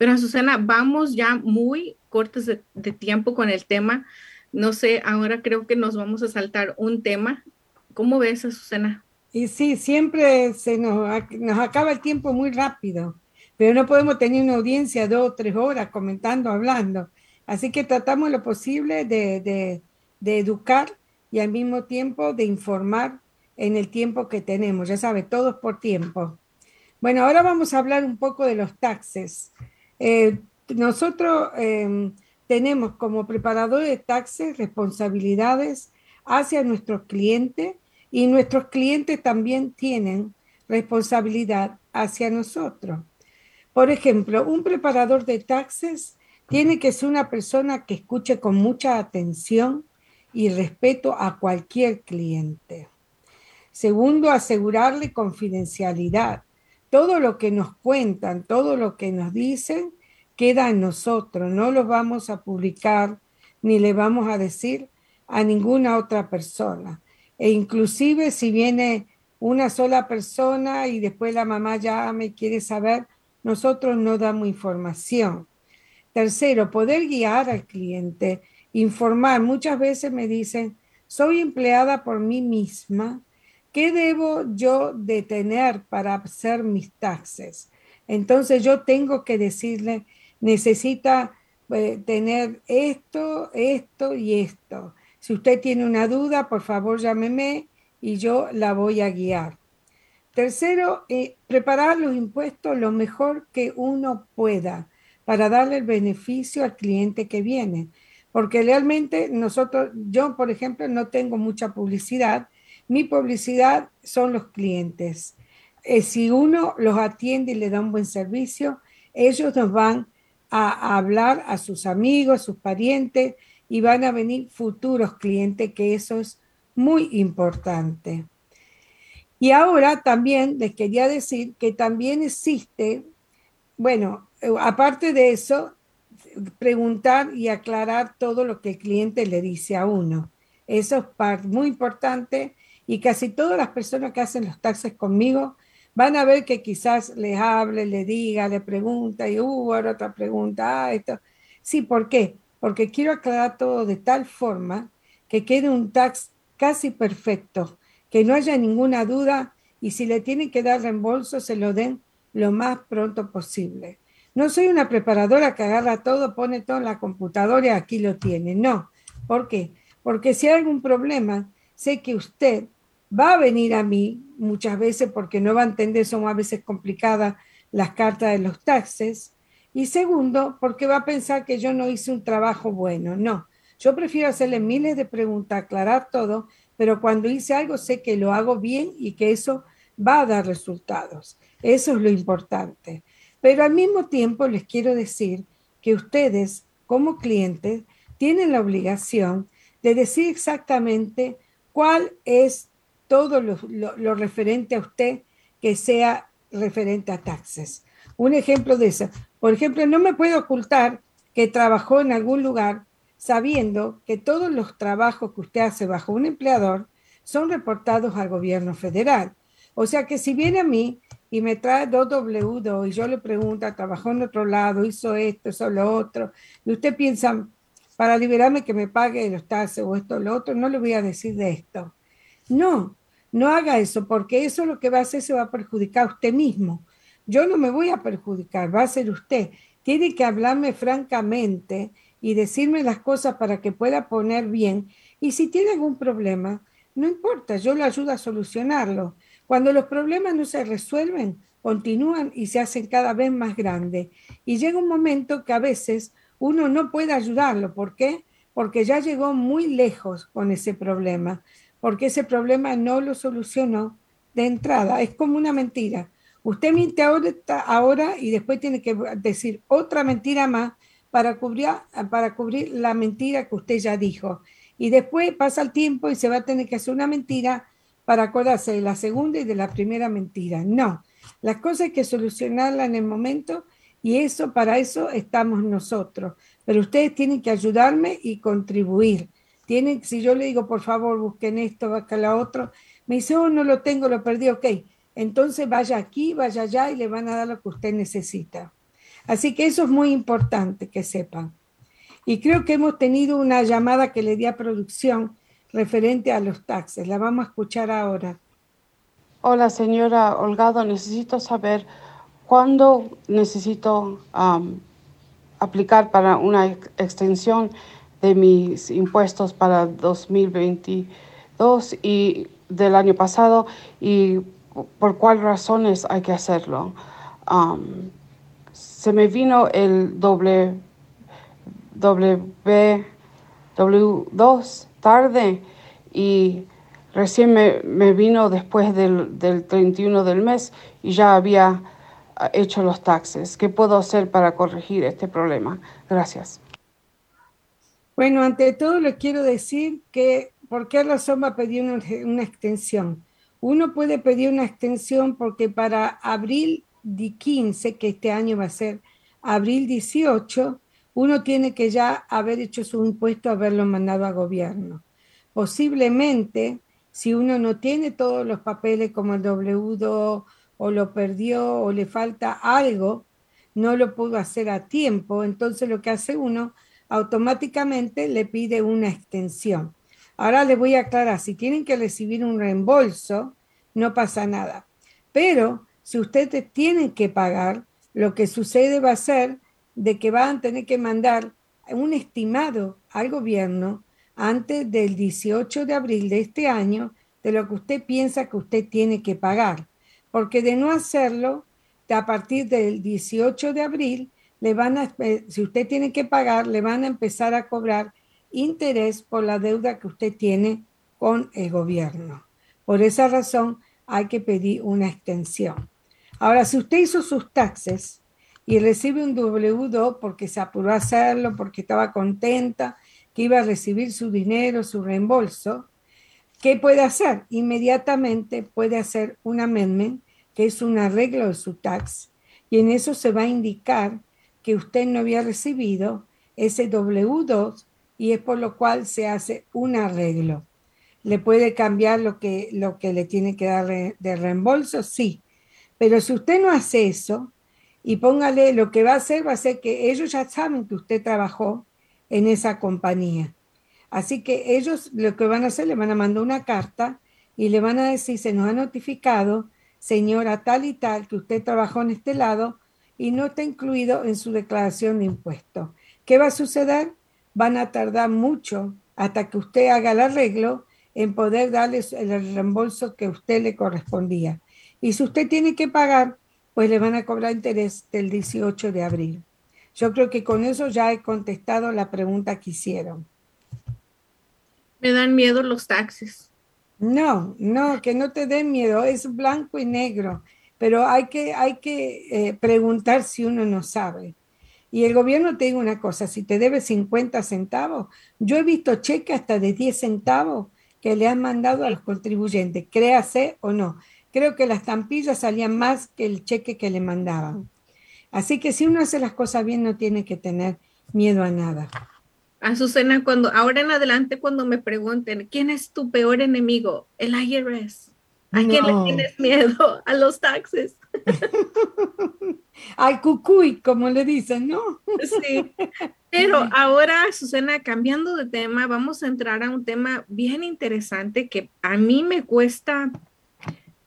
Pero Susana, vamos ya muy cortos de, tiempo con el tema. No sé, ahora creo que nos vamos a saltar un tema. ¿Cómo ves, Susana? Y sí, siempre se nos, nos acaba el tiempo muy rápido, pero no podemos tener una audiencia dos o tres horas comentando, hablando. Así que tratamos lo posible de, de, de educar y al mismo tiempo de informar en el tiempo que tenemos. Ya sabe, todos por tiempo. Bueno, ahora vamos a hablar un poco de los taxes. Eh, nosotros em, tenemos como preparador de taxes responsabilidades hacia nuestros clientes y nuestros clientes también tienen responsabilidad hacia nosotros. Por ejemplo, un preparador de taxes tiene que ser una persona que escuche con mucha atención y respeto a cualquier cliente. Segundo, asegurarle confidencialidad. Todo lo que nos cuentan, todo lo que nos dicen, queda en nosotros. No lo vamos a publicar ni le vamos a decir a ninguna otra persona. E inclusive si viene una sola persona y después la mamá ya me quiere saber, nosotros no damos información. Tercero, poder guiar al cliente, informar. Muchas veces me dicen, soy empleada por mí misma, ¿qué debo yo de tener para hacer mis taxes? Entonces yo tengo que decirle, necesita eh, tener esto, esto y esto. Si usted tiene una duda, por favor llámeme y yo la voy a guiar. Tercero, eh, preparar los impuestos lo mejor que uno pueda para darle el beneficio al cliente que viene. Porque realmente nosotros, yo por ejemplo, no tengo mucha publicidad. Mi publicidad son los clientes. Eh, si uno los atiende y le da un buen servicio, ellos nos van a, a hablar a sus amigos, sus parientes, y van a venir futuros clientes, que eso es muy importante. Y ahora también les quería decir que también existe, bueno, aparte de eso, preguntar y aclarar todo lo que el cliente le dice a uno. Eso es muy importante y casi todas las personas que hacen los taxes conmigo van a ver que quizás les hable, le diga, le pregunta y hubo uh, otra pregunta, ah, esto. Sí, ¿por qué? porque quiero aclarar todo de tal forma que quede un tax casi perfecto, que no haya ninguna duda y si le tienen que dar reembolso, se lo den lo más pronto posible. No soy una preparadora que agarra todo, pone todo en la computadora y aquí lo tiene. No. ¿Por qué? Porque si hay algún problema, sé que usted va a venir a mí muchas veces porque no va a entender, son a veces complicadas las cartas de los taxes, y segundo, porque va a pensar que yo no hice un trabajo bueno. No, yo prefiero hacerle miles de preguntas, aclarar todo, pero cuando hice algo sé que lo hago bien y que eso va a dar resultados. Eso es lo importante. Pero al mismo tiempo les quiero decir que ustedes como clientes tienen la obligación de decir exactamente cuál es todo lo, lo referente a usted que sea referente a taxes. Un ejemplo de eso. Por ejemplo, no me puedo ocultar que trabajó en algún lugar sabiendo que todos los trabajos que usted hace bajo un empleador son reportados al gobierno federal. O sea que si viene a mí y me trae dos W2 y yo le pregunto, trabajó en otro lado, hizo esto, hizo lo otro, y usted piensa, para liberarme que me pague los taxes o esto o lo otro, no le voy a decir de esto. No, no haga eso, porque eso lo que va a hacer se va a perjudicar a usted mismo. Yo no me voy a perjudicar, va a ser usted. Tiene que hablarme francamente y decirme las cosas para que pueda poner bien. Y si tiene algún problema, no importa, yo le ayudo a solucionarlo. Cuando los problemas no se resuelven, continúan y se hacen cada vez más grandes. Y llega un momento que a veces uno no puede ayudarlo. ¿Por qué? Porque ya llegó muy lejos con ese problema, porque ese problema no lo solucionó de entrada. Es como una mentira. Usted miente ahora, y después tiene que decir otra mentira más para cubrir, para cubrir la mentira que usted ya dijo. Y después pasa el tiempo y se va a tener que hacer una mentira para acordarse de la segunda y de la primera mentira. No, las cosas hay que solucionarlas en el momento y eso, para eso estamos nosotros. Pero ustedes tienen que ayudarme y contribuir. Tienen, si yo le digo, por favor, busquen esto, acá la otro, me dice, oh, no lo tengo, lo perdí, ok entonces vaya aquí, vaya allá y le van a dar lo que usted necesita. Así que eso es muy importante que sepan. Y creo que hemos tenido una llamada que le di a producción referente a los taxes. La vamos a escuchar ahora. Hola, señora Holgado. Necesito saber cuándo necesito aplicar para una extensión de mis impuestos para 2022 y del año pasado y por cuáles razones hay que hacerlo. Se me vino el w, W2 tarde y Recién me, me vino después del, del 31 del mes y ya había ah, hecho los taxes. ¿Qué puedo hacer para corregir este problema? Gracias. Bueno, ante todo les quiero decir que ¿por qué razón va a pedir una, una extensión? Uno puede pedir una extensión porque para abril 15, que este año va a ser abril 18, uno tiene que ya haber hecho su impuesto, haberlo mandado a gobierno. Posiblemente si uno no tiene todos los papeles como el W2 o lo perdió o le falta algo, no lo pudo hacer a tiempo, entonces lo que hace uno automáticamente le pide una extensión. Ahora le voy a aclarar, si tienen que recibir un reembolso, no pasa nada. Pero si ustedes tienen que pagar, lo que sucede va a ser de que van a tener que mandar un estimado al gobierno antes del 18 de abril de este año de lo que usted piensa que usted tiene que pagar. Porque de no hacerlo, a partir del 18 de abril, le van a, si usted tiene que pagar, le van a empezar a cobrar interés por la deuda que usted tiene con el gobierno. Por esa razón hay que pedir una extensión. Ahora, si usted hizo sus taxes y recibe un W2 porque se apuró a hacerlo, porque estaba contenta, que iba a recibir su dinero, su reembolso, ¿qué puede hacer? Inmediatamente puede hacer un amendment, que es un arreglo de su tax, y en eso se va a indicar que usted no había recibido ese W2 y es por lo cual se hace un arreglo. ¿Le puede cambiar lo que, lo que le tiene que dar de reembolso? Sí. Pero si usted no hace eso, y póngale, lo que va a hacer va a ser que ellos ya saben que usted trabajó en esa compañía. Así que ellos lo que van a hacer, le van a mandar una carta y le van a decir, se nos ha notificado, señora tal y tal, que usted trabajó en este lado y no está incluido en su declaración de impuestos. ¿Qué va a suceder? Van a tardar mucho hasta que usted haga el arreglo en poder darles el reembolso que a usted le correspondía. Y si usted tiene que pagar, pues le van a cobrar interés del 18 de abril. Yo creo que con eso ya he contestado la pregunta que hicieron. Me dan miedo los taxis. No, no, que no te den miedo, es blanco y negro, pero hay que, hay que eh, preguntar si uno no sabe. Y el gobierno te digo una cosa, si te debe 50 centavos, yo he visto cheques hasta de 10 centavos que le han mandado a los contribuyentes, créase o no. Creo que las tampillas salían más que el cheque que le mandaban. Así que si uno hace las cosas bien, no tiene que tener miedo a nada. Azucena, cuando ahora en adelante, cuando me pregunten, ¿quién es tu peor enemigo? El IRS. ¿A quién le tienes miedo? A los taxes. (laughs) Al cucuy, como le dicen, ¿no? sí. (laughs) Pero ahora, Azucena, cambiando de tema, vamos a entrar a un tema bien interesante que a mí me cuesta,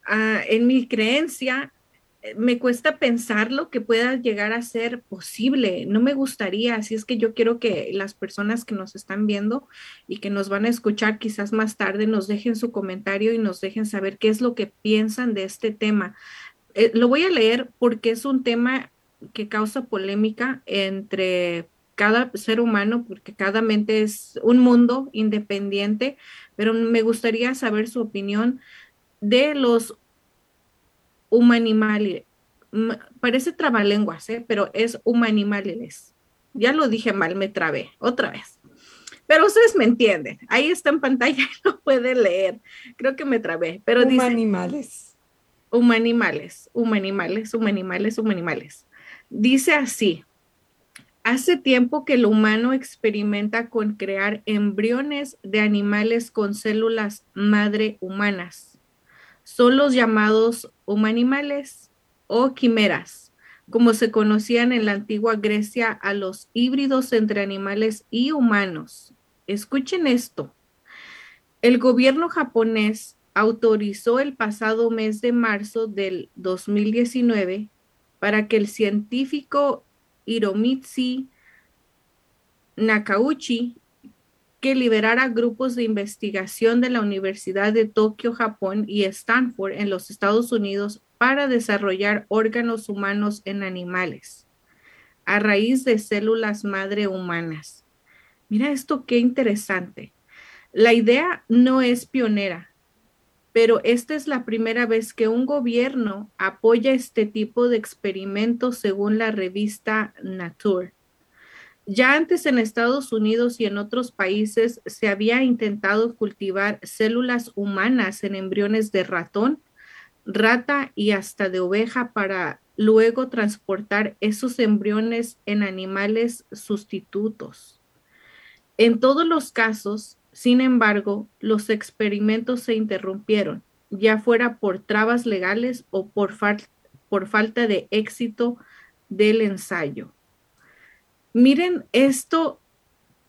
ah, en mi creencia, me cuesta pensar lo que pueda llegar a ser posible. No me gustaría, así es que yo quiero que las personas que nos están viendo y que nos van a escuchar quizás más tarde nos dejen su comentario y nos dejen saber qué es lo que piensan de este tema. Eh, lo voy a leer porque es un tema que causa polémica entre cada ser humano, porque cada mente es un mundo independiente, pero me gustaría saber su opinión de los humanimales. Parece trabalenguas, ¿eh? pero es humanimales. Ya lo dije mal, me trabé otra vez. Pero ustedes me entienden. Ahí está en pantalla y (laughs) lo puede leer. Creo que me trabé. Pero humanimales. humanimales, humanimales, humanimales, humanimales. Dice así. Hace tiempo que el humano experimenta con crear embriones de animales con células madre humanas son los llamados humanimales o quimeras, como se conocían en la antigua Grecia a los híbridos entre animales y humanos. Escuchen esto. El gobierno japonés autorizó el pasado mes de marzo del 2019 para que el científico Hiromitsu Nakauchi que liberara grupos de investigación de la Universidad de Tokio, Japón y Stanford en los Estados Unidos para desarrollar órganos humanos en animales a raíz de células madre humanas. Mira esto qué interesante. La idea no es pionera, pero esta es la primera vez que un gobierno apoya este tipo de experimentos según la revista Nature. Ya antes en Estados Unidos y en otros países se había intentado cultivar células humanas en embriones de ratón, rata y hasta de oveja para luego transportar esos embriones en animales sustitutos. En todos los casos, sin embargo, los experimentos se interrumpieron, ya fuera por trabas legales o por, falta de éxito del ensayo. Miren esto,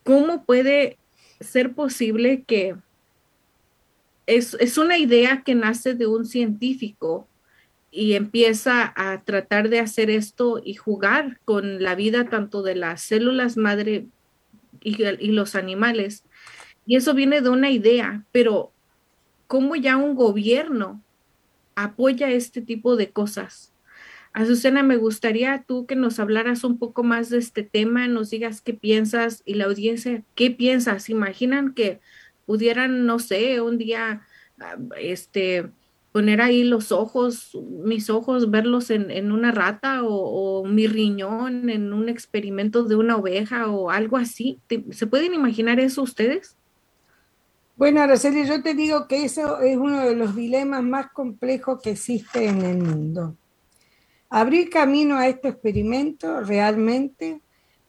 ¿cómo puede ser posible que es, es, una idea que nace de un científico y empieza a tratar de hacer esto y jugar con la vida tanto de las células madre y, y los animales? Y eso viene de una idea, pero ¿cómo ya un gobierno apoya este tipo de cosas? Azucena, me gustaría tú que nos hablaras un poco más de este tema, nos digas qué piensas y la audiencia, ¿qué piensas? ¿Imaginan que pudieran, no sé, un día, ah, este, poner ahí los ojos, mis ojos, verlos en, una rata o, o, mi riñón en un experimento de una oveja o algo así? ¿Se pueden imaginar eso ustedes? Bueno, Araceli, yo te digo que eso es uno de los dilemas más complejos que existe en el mundo. Abrir camino a este experimento realmente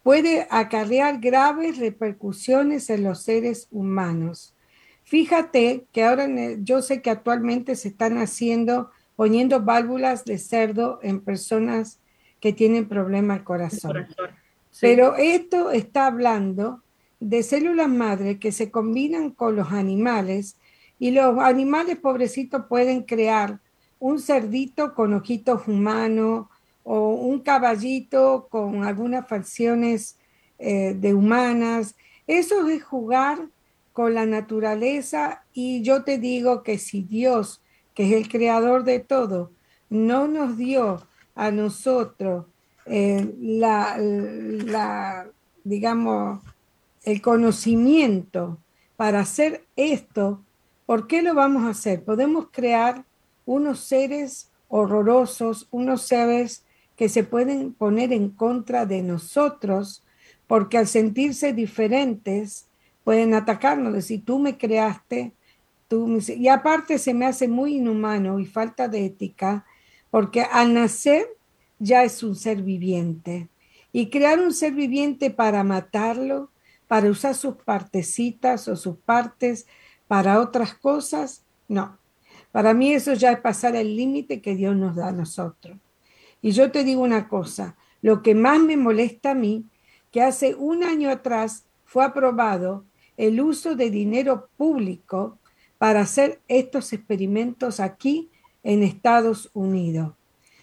puede acarrear graves repercusiones en los seres humanos. Fíjate que ahora yo sé que actualmente se están haciendo, poniendo válvulas de cerdo en personas que tienen problema al corazón. Pero esto está hablando de células madre que se combinan con los animales y los animales pobrecitos pueden crear un cerdito con ojitos humanos o un caballito con algunas facciones eh, de humanas. Eso es jugar con la naturaleza y yo te digo que si Dios, que es el creador de todo, no nos dio a nosotros eh, la, la, digamos, el conocimiento para hacer esto, ¿por qué lo vamos a hacer? Podemos crear unos seres horrorosos, unos seres que se pueden poner en contra de nosotros, porque al sentirse diferentes pueden atacarnos, decir, tú me creaste, tú y aparte se me hace muy inhumano y falta de ética, porque al nacer ya es un ser viviente. Y crear un ser viviente para matarlo, para usar sus partecitas o sus partes para otras cosas, no. Para mí eso ya es pasar el límite que Dios nos da a nosotros. Y yo te digo una cosa, lo que más me molesta a mí, que hace un año atrás fue aprobado el uso de dinero público para hacer estos experimentos aquí en Estados Unidos.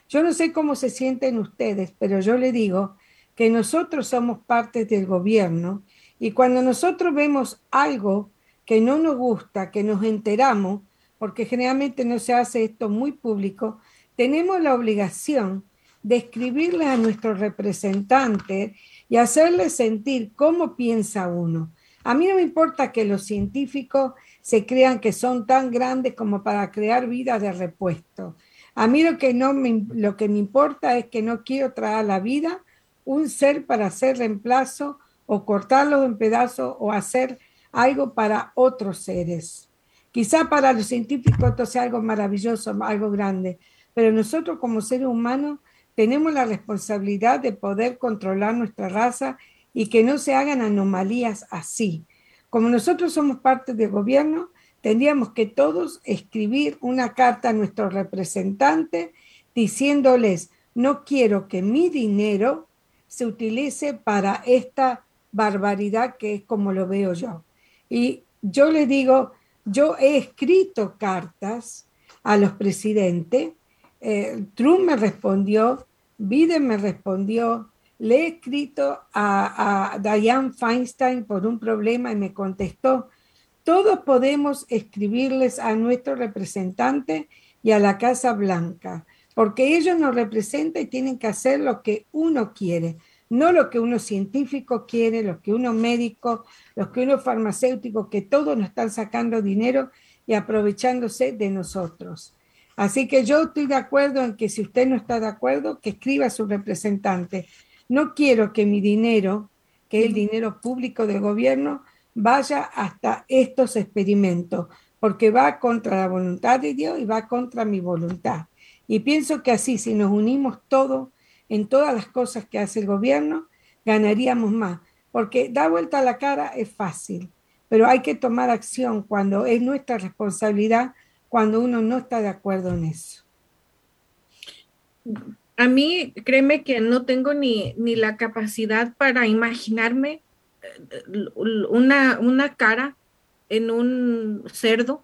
Yo no sé cómo se sienten ustedes, pero yo le digo que nosotros somos parte del gobierno y cuando nosotros vemos algo que no nos gusta, que nos enteramos, porque generalmente no se hace esto muy público, tenemos la obligación de escribirle a nuestro representante y hacerle sentir cómo piensa uno. A mí no me importa que los científicos se crean que son tan grandes como para crear vida de repuesto. A mí lo que, no me, lo que me importa es que no quiero traer a la vida un ser para hacer reemplazo o cortarlos en pedazos o hacer algo para otros seres. Quizá para los científicos esto sea algo maravilloso, algo grande, pero nosotros como seres humanos tenemos la responsabilidad de poder controlar nuestra raza y que no se hagan anomalías así. Como nosotros somos parte del gobierno, tendríamos que todos escribir una carta a nuestro representante diciéndoles, no quiero que mi dinero se utilice para esta barbaridad que es como lo veo yo. Y yo le digo, yo he escrito cartas a los presidentes, eh, Trump me respondió, Biden me respondió, le he escrito a, a Diane Feinstein por un problema y me contestó. Todos podemos escribirles a nuestro representante y a la Casa Blanca, porque ellos nos representan y tienen que hacer lo que uno quiere no lo que uno científico quiere, lo que uno médico, lo que uno farmacéutico, que todos nos están sacando dinero y aprovechándose de nosotros. Así que yo estoy de acuerdo en que si usted no está de acuerdo, que escriba a su representante. No quiero que mi dinero, que es el dinero público del gobierno, vaya hasta estos experimentos, porque va contra la voluntad de Dios y va contra mi voluntad. Y pienso que así, si nos unimos todos en todas las cosas que hace el gobierno, ganaríamos más, porque dar vuelta a la cara es fácil, pero hay que tomar acción cuando es nuestra responsabilidad, cuando uno no está de acuerdo en eso. A mí, créeme que no tengo ni, ni la capacidad para imaginarme eh, una, una cara en un cerdo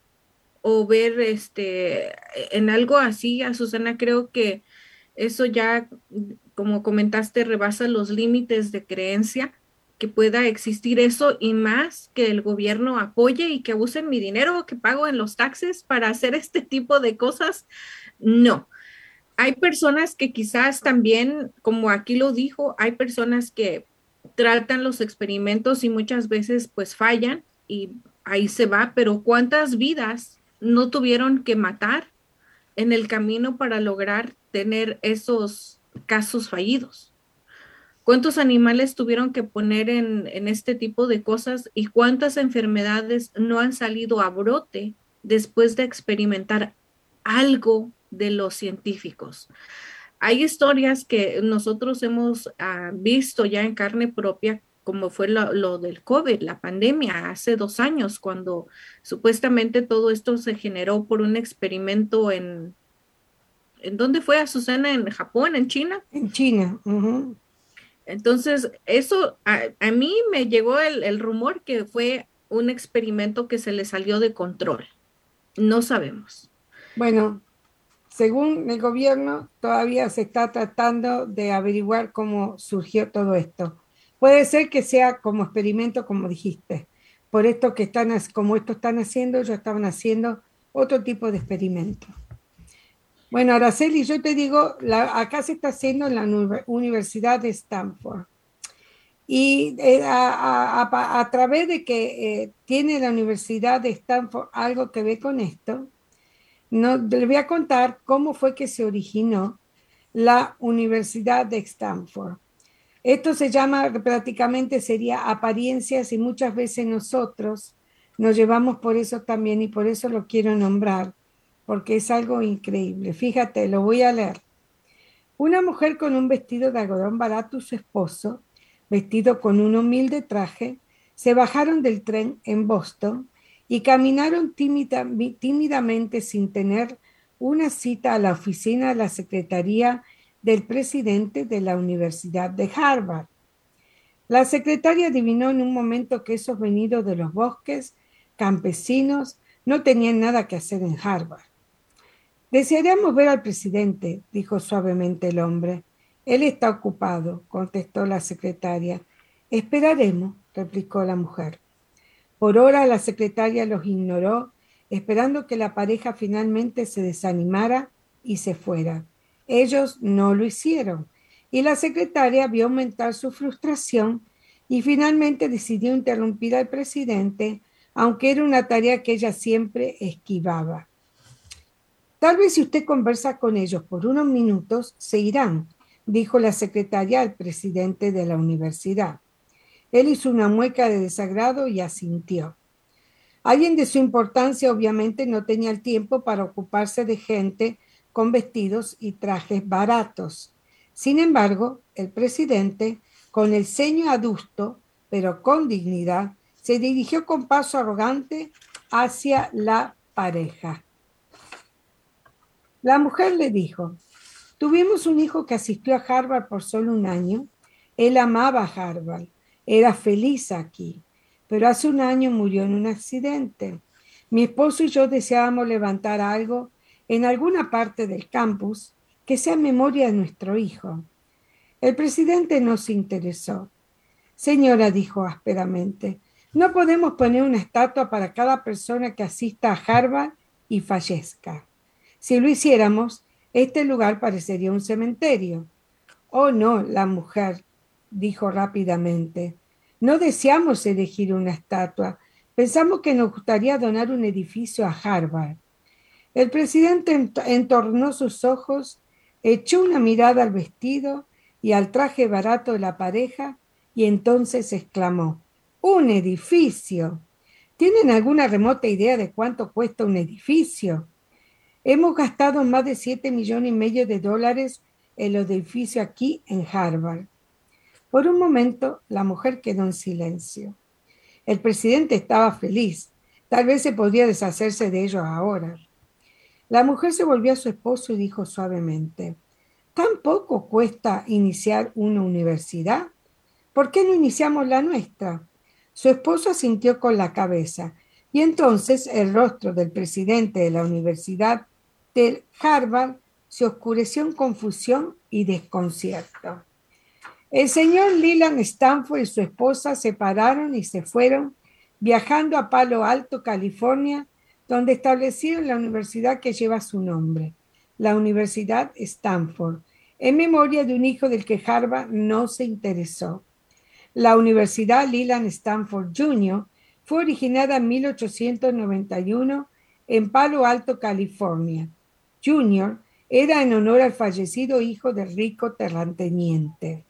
o ver este en algo así a Susana creo que eso ya como comentaste rebasa los límites de creencia que pueda existir eso y más que el gobierno apoye y que usen mi dinero que pago en los taxes para hacer este tipo de cosas. No. Hay personas que quizás también como aquí lo dijo hay personas que tratan los experimentos y muchas veces pues fallan y ahí se va, pero ¿cuántas vidas no tuvieron que matar en el camino para lograr tener esos casos fallidos? ¿Cuántos animales tuvieron que poner en, este tipo de cosas y cuántas enfermedades no han salido a brote después de experimentar algo de los científicos? hay historias que nosotros hemos ah, visto ya en carne propia, como fue lo, del COVID, la pandemia, hace dos años, cuando supuestamente todo esto se generó por un experimento en, ¿en dónde fue, Azucena? ¿En Japón, en China? En China. Entonces, eso a, a, mí me llegó el, el rumor que fue un experimento que se le salió de control. No sabemos. Bueno, según el gobierno, todavía se está tratando de averiguar cómo surgió todo esto. Puede ser que sea como experimento, como dijiste. Por esto que están, como esto están haciendo, ellos estaban haciendo otro tipo de experimento. Bueno, Araceli, yo te digo, acá se está haciendo en la Universidad de Stanford. Y eh, a, través de que eh, tiene la Universidad de Stanford algo que ver con esto, no, les voy a contar cómo fue que se originó la Universidad de Stanford. Esto se llama, prácticamente sería apariencias y muchas veces nosotros nos llevamos por eso también y por eso lo quiero nombrar, porque es algo increíble. Fíjate, lo voy a leer. Una mujer con un vestido de algodón barato su esposo, vestido con un humilde traje, se bajaron del tren en Boston y caminaron tímidamente sin tener una cita a la oficina de la Secretaría del presidente de la Universidad de Harvard. La secretaria adivinó en un momento que esos venidos de los bosques campesinos no tenían nada que hacer en Harvard. Desearíamos ver al presidente, dijo suavemente el hombre. Él está ocupado, contestó la secretaria. Esperaremos, replicó la mujer. Por hora la secretaria los ignoró, esperando que la pareja finalmente se desanimara y se fuera. Ellos no lo hicieron y la secretaria vio aumentar su frustración y finalmente decidió interrumpir al presidente, aunque era una tarea que ella siempre esquivaba. Tal vez si usted conversa con ellos por unos minutos, se irán, dijo la secretaria al presidente de la universidad. Él hizo una mueca de desagrado y asintió. Alguien de su importancia obviamente no tenía el tiempo para ocuparse de gente con vestidos y trajes baratos. Sin embargo, el presidente, con el ceño adusto, pero con dignidad, se dirigió con paso arrogante hacia la pareja. La mujer le dijo, tuvimos un hijo que asistió a Harvard por solo un año. Él amaba Harvard era feliz aquí, pero hace un año murió en un accidente. Mi esposo y yo deseábamos levantar algo en alguna parte del campus que sea memoria de nuestro hijo. El presidente no se interesó. Señora, dijo ásperamente, no podemos poner una estatua para cada persona que asista a Harvard y fallezca. Si lo hiciéramos, este lugar parecería un cementerio. Oh, no, la mujer, dijo rápidamente. No deseamos elegir una estatua, Pensamos que nos gustaría donar un edificio a Harvard. El presidente entornó sus ojos, echó una mirada al vestido y al traje barato de la pareja y entonces exclamó, ¡Un edificio! ¿Tienen alguna remota idea de cuánto cuesta un edificio? Hemos gastado más de 7 millones y medio de dólares en los edificios aquí en Harvard. Por un momento, la mujer quedó en silencio. El presidente estaba feliz. Tal vez se podría deshacerse de ellos ahora. La mujer se volvió a su esposo y dijo suavemente, ¿tan poco cuesta iniciar una universidad? ¿Por qué no iniciamos la nuestra? Su esposo asintió con la cabeza y entonces el rostro del presidente de la Universidad de Harvard se oscureció en confusión y desconcierto. El señor Leland Stanford y su esposa se pararon y se fueron viajando a Palo Alto, California, donde establecieron la universidad que lleva su nombre, la Universidad Stanford, en memoria de un hijo del que Harvard no se interesó. La Universidad Leland Stanford Jr. fue originada en 1891 en Palo Alto, California. Jr. era en honor al fallecido hijo del rico terrateniente.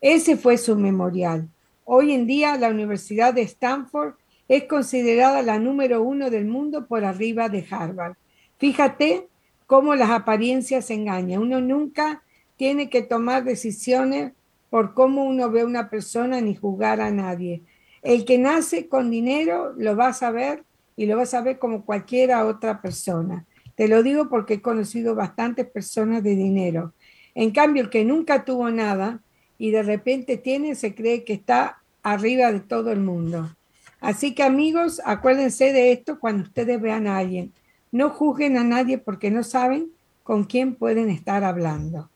Ese fue su memorial. Hoy en día la Universidad de Stanford es considerada la número uno del mundo por arriba de Harvard. Fíjate cómo las apariencias engañan. Uno nunca tiene que tomar decisiones por cómo uno ve a una persona ni juzgar a nadie. El que nace con dinero lo va a saber y lo va a saber como cualquiera otra persona. Te lo digo porque he conocido bastantes personas de dinero. En cambio, el que nunca tuvo nada y de repente tiene, se cree que está arriba de todo el mundo. Así que amigos, acuérdense de esto cuando ustedes vean a alguien. No juzguen a nadie porque no saben con quién pueden estar hablando.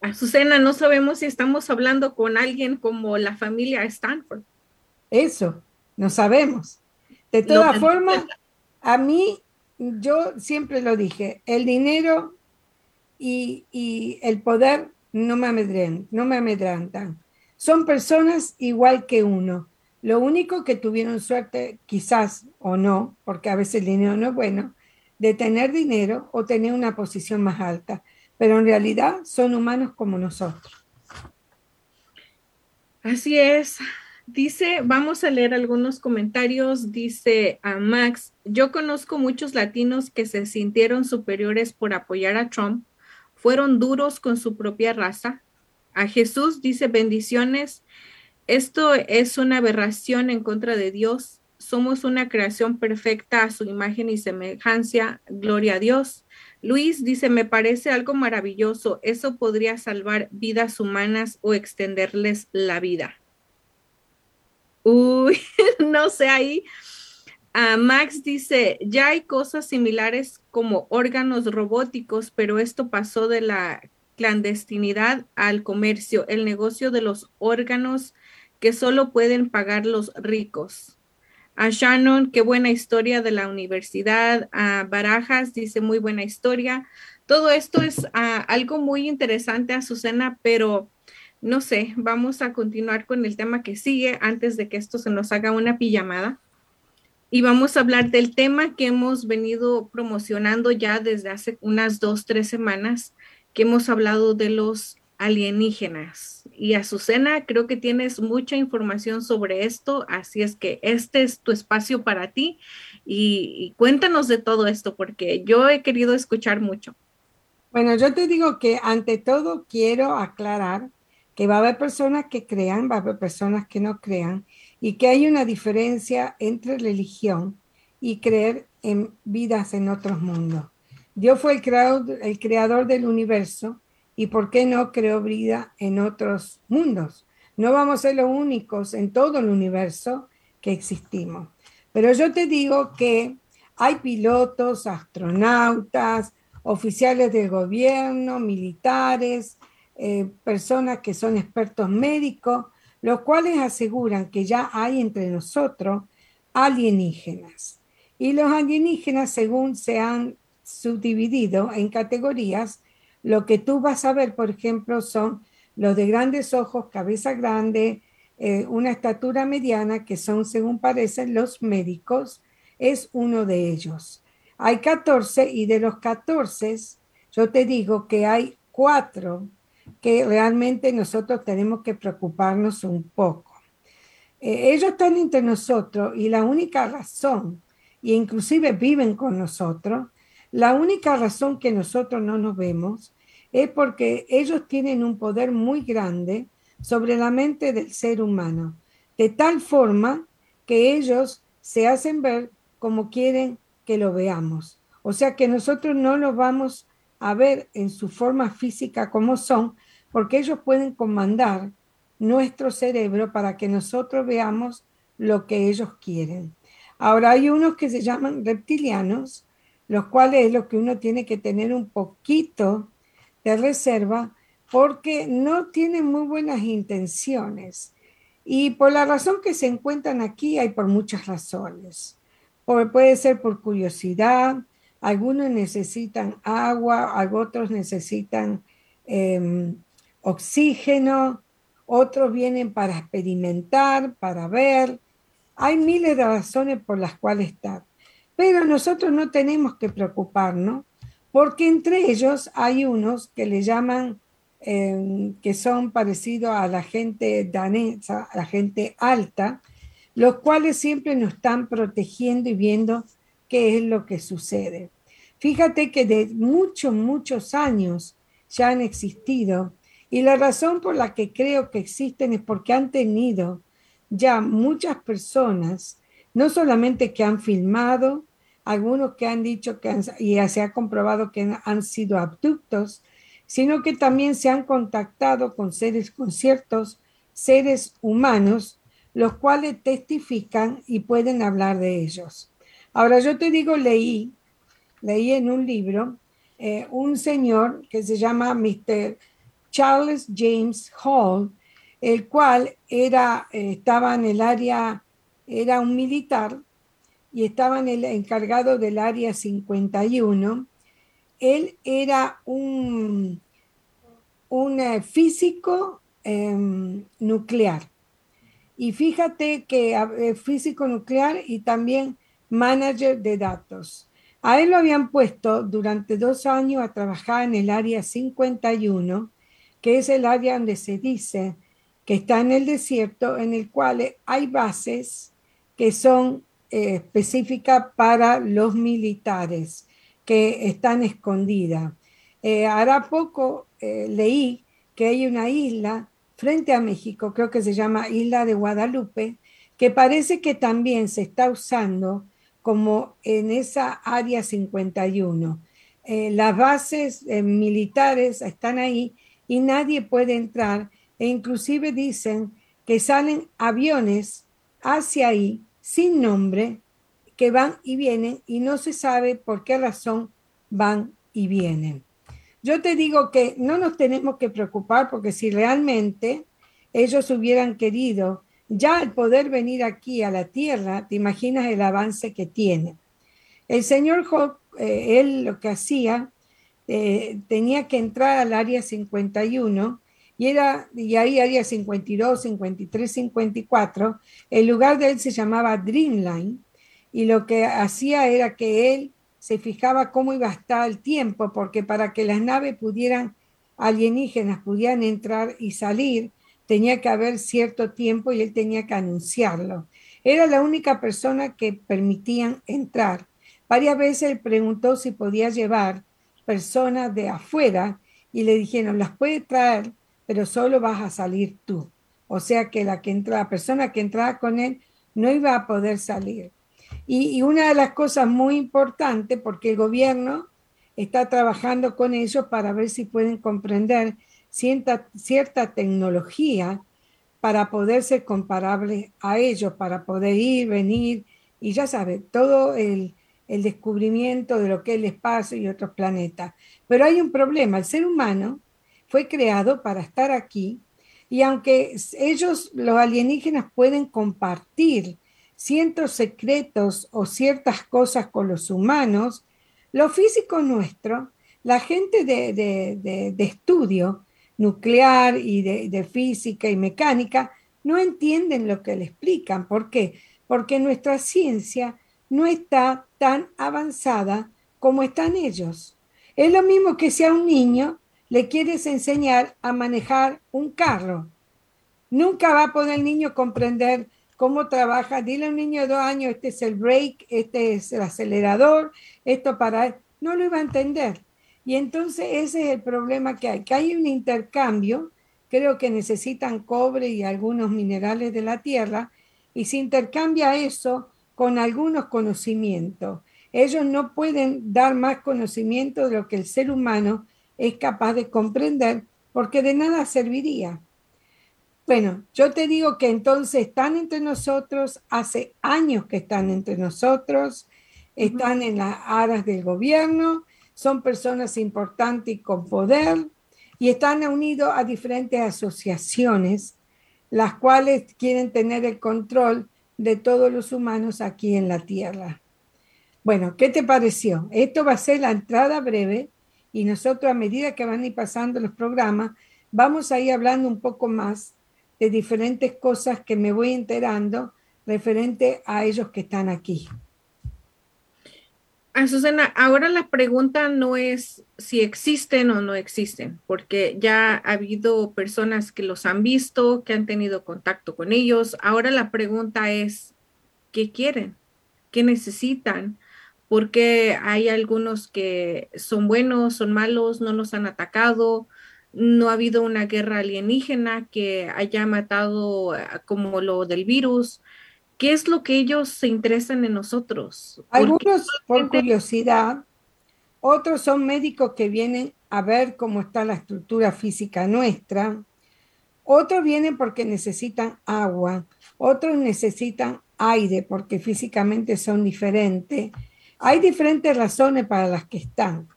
Azucena, no sabemos si estamos hablando con alguien como la familia Stanford. Eso, no sabemos. De todas formas, a mí, yo siempre lo dije, el dinero y, y el poder no me amedrentan, no me amedrentan. Son personas igual que uno. Lo único que tuvieron suerte, quizás o no, porque a veces el dinero no es bueno, de tener dinero o tener una posición más alta, pero en realidad son humanos como nosotros. Así es. Dice, vamos a leer algunos comentarios. Dice a Max, yo conozco muchos latinos que se sintieron superiores por apoyar a Trump fueron duros con su propia raza. A Jesús dice bendiciones. Esto es una aberración en contra de Dios. Somos una creación perfecta a su imagen y semejanza. Gloria a Dios. Luis dice, me parece algo maravilloso. Eso podría salvar vidas humanas o extenderles la vida. Uy, (laughs) no sé ahí. Max dice, ya hay cosas similares como órganos robóticos, pero esto pasó de la clandestinidad al comercio, el negocio de los órganos que solo pueden pagar los ricos. A Shannon, qué buena historia de la universidad. A Barajas dice, muy buena historia. Todo esto es ah, algo muy interesante, Azucena, pero no sé, vamos a continuar con el tema que sigue antes de que esto se nos haga una pijamada y vamos a hablar del tema que hemos venido promocionando ya desde hace unas dos, tres semanas, que hemos hablado de los alienígenas. Y Azucena, creo que tienes mucha información sobre esto, así es que este es tu espacio para ti y, cuéntanos de todo esto, porque yo he querido escuchar mucho. Bueno, yo te digo que ante todo quiero aclarar que va a haber personas que crean, va a haber personas que no crean, y que hay una diferencia entre religión y creer en vidas en otros mundos. Dios fue el creador, el creador del universo y ¿por qué no creó vida en otros mundos? No vamos a ser los únicos en todo el universo que existimos. Pero yo te digo que hay pilotos, astronautas, oficiales del gobierno, militares, eh, personas que son expertos médicos los cuales aseguran que ya hay entre nosotros alienígenas. Y los alienígenas, según se han subdividido en categorías, lo que tú vas a ver, por ejemplo, son los de grandes ojos, cabeza grande, eh, una estatura mediana, que son, según parecen los médicos, es uno de ellos. Hay 14 y de los 14, yo te digo que hay cuatro que realmente nosotros tenemos que preocuparnos un poco. Eh, ellos están entre nosotros y la única razón, e inclusive viven con nosotros, la única razón que nosotros no nos vemos es porque ellos tienen un poder muy grande sobre la mente del ser humano, de tal forma que ellos se hacen ver como quieren que lo veamos. O sea que nosotros no lo vamos a ver en su forma física como son, porque ellos pueden comandar nuestro cerebro para que nosotros veamos lo que ellos quieren. Ahora hay unos que se llaman reptilianos, los cuales es lo que uno tiene que tener un poquito de reserva porque no tienen muy buenas intenciones. Y por la razón que se encuentran aquí hay por muchas razones. puede ser por curiosidad, algunos necesitan agua, otros necesitan em, oxígeno, otros vienen para experimentar, para ver. Hay miles de razones por las cuales estar. Pero nosotros no tenemos que preocuparnos porque entre ellos hay unos que le llaman, em, que son parecidos a la gente danesa, a la gente alta, los cuales siempre nos están protegiendo y viendo qué es lo que sucede. Fíjate que de muchos, muchos años ya han existido y la razón por la que creo que existen es porque han tenido ya muchas personas, no solamente que han filmado, algunos que han dicho que y se ha comprobado que han sido abductos, sino que también se han contactado con seres, con ciertos seres humanos, los cuales testifican y pueden hablar de ellos. Ahora yo te digo, leí, leí en un libro, eh, un señor que se llama Mr. Charles James Hall, el cual era, eh, estaba en el área, era un militar y estaba en el encargado del área 51. Él era un, un eh, físico em, nuclear. Y fíjate que eh, físico nuclear y también manager de datos. A él lo habían puesto durante dos años a trabajar en el área 51 que es el área donde se dice que está en el desierto, en el cual hay bases que son eh, específicas para los militares que están escondidas. Eh, hará poco eh, leí que hay una isla frente a México, creo que se llama Isla de Guadalupe, que parece que también se está usando como en esa área 51. las bases militares están ahí y nadie puede entrar e inclusive dicen que salen aviones hacia ahí sin nombre que van y vienen y no se sabe por qué razón van y vienen. Yo te digo que no nos tenemos que preocupar porque si realmente ellos hubieran querido ya el poder venir aquí a la tierra, te imaginas el avance que tiene. El señor Job, eh, él lo que hacía eh, tenía que entrar al área 51 era, y ahí área 52, 53, 54, el lugar de él se llamaba Dreamline y lo que hacía era que él se fijaba cómo iba a estar el tiempo, porque para que las naves pudieran, alienígenas pudieran entrar y salir, tenía que haber cierto tiempo y él tenía que anunciarlo. Era la única persona que permitían entrar. Varias veces él preguntó si podía llevar personas de afuera y le dijeron, las puede traer, pero solo vas a salir tú. O sea que la, que entra, la persona que entraba con él no iba a poder salir. Y, una de las cosas muy importantes, porque el gobierno está trabajando con ellos para ver si pueden comprender cierta, cierta tecnología para poder ser comparable a ellos, para poder ir, venir, y ya sabe, todo el, el descubrimiento de lo que es el espacio y otros planetas. Pero hay un problema, el ser humano fue creado para estar aquí y aunque ellos, los alienígenas, pueden compartir ciertos secretos o ciertas cosas con los humanos, lo físico nuestro, la gente de, estudio nuclear y de, física y mecánica, no entienden lo que le explican. ¿Por qué? Porque nuestra ciencia no está tan avanzada como están ellos. Es lo mismo que si a un niño le quieres enseñar a manejar un carro. Nunca va a poder el niño comprender cómo trabaja. Dile a un niño de dos años, este es el brake, este es el acelerador, esto para... No lo iba a entender. Y entonces ese es el problema que hay, que hay un intercambio, creo que necesitan cobre y algunos minerales de la tierra, y se intercambia eso con algunos conocimientos. Ellos no pueden dar más conocimiento de lo que el ser humano es capaz de comprender, porque de nada serviría. Bueno, yo te digo que entonces están entre nosotros, hace años que están entre nosotros, están en las aras del gobierno, son personas importantes y con poder, y están unidos a diferentes asociaciones, las cuales quieren tener el control de todos los humanos aquí en la Tierra. Bueno, ¿qué te pareció? Esto va a ser la entrada breve y nosotros a medida que van a ir pasando los programas, vamos a ir hablando un poco más de diferentes cosas que me voy enterando referente a ellos que están aquí. Azucena, ahora la pregunta no es si existen o no existen, porque ya ha habido personas que los han visto, que han tenido contacto con ellos. Ahora la pregunta es, ¿qué quieren? ¿Qué necesitan? Porque hay algunos que son buenos, son malos, no nos han atacado, no ha habido una guerra alienígena que haya matado eh, como lo del virus. ¿Qué es lo que ellos se interesan en nosotros? Algunos por curiosidad, otros son médicos que vienen a ver cómo está la estructura física nuestra, otros vienen porque necesitan agua, otros necesitan aire porque físicamente son diferentes hay diferentes razones para las que están.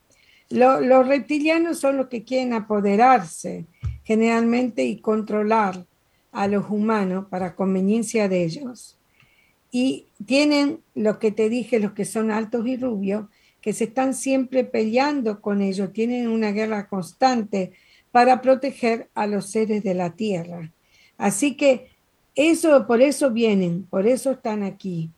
los reptilianos son los que quieren apoderarse generalmente y controlar a los humanos para conveniencia de ellos. Y tienen lo que te dije, los que son altos y rubios, que se están siempre peleando con ellos, tienen una guerra constante para proteger a los seres de la tierra. Así que eso, por eso vienen, por eso están aquí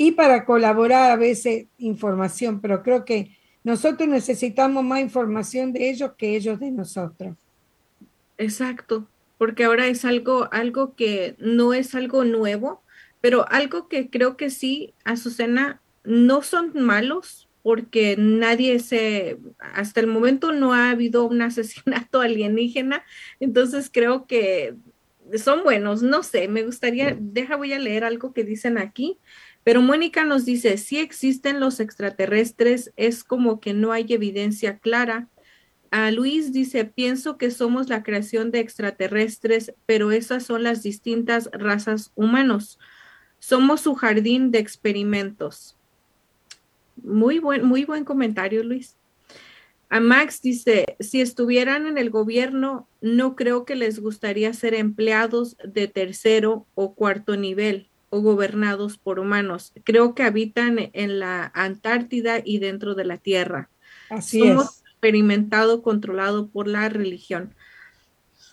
y para colaborar a veces información, pero creo que nosotros necesitamos más información de ellos que ellos de nosotros. Exacto, porque ahora es algo, algo que no es algo nuevo, pero algo que creo que sí, Azucena, no son malos, porque nadie se, hasta el momento no ha habido un (laughs) asesinato alienígena, entonces creo que son buenos, no sé, me gustaría, deja, voy a leer algo que dicen aquí. Pero Mónica nos dice, si existen los extraterrestres, es como que no hay evidencia clara. A Luis dice, pienso que somos la creación de extraterrestres, pero esas son las distintas razas humanos. Somos su jardín de experimentos. Muy buen, muy buen comentario, Luis. A Max dice, si estuvieran en el gobierno, no creo que les gustaría ser empleados de tercero o cuarto nivel o gobernados por humanos. Creo que habitan en la Antártida y dentro de la Tierra. Así Somos experimentado, controlado por la religión.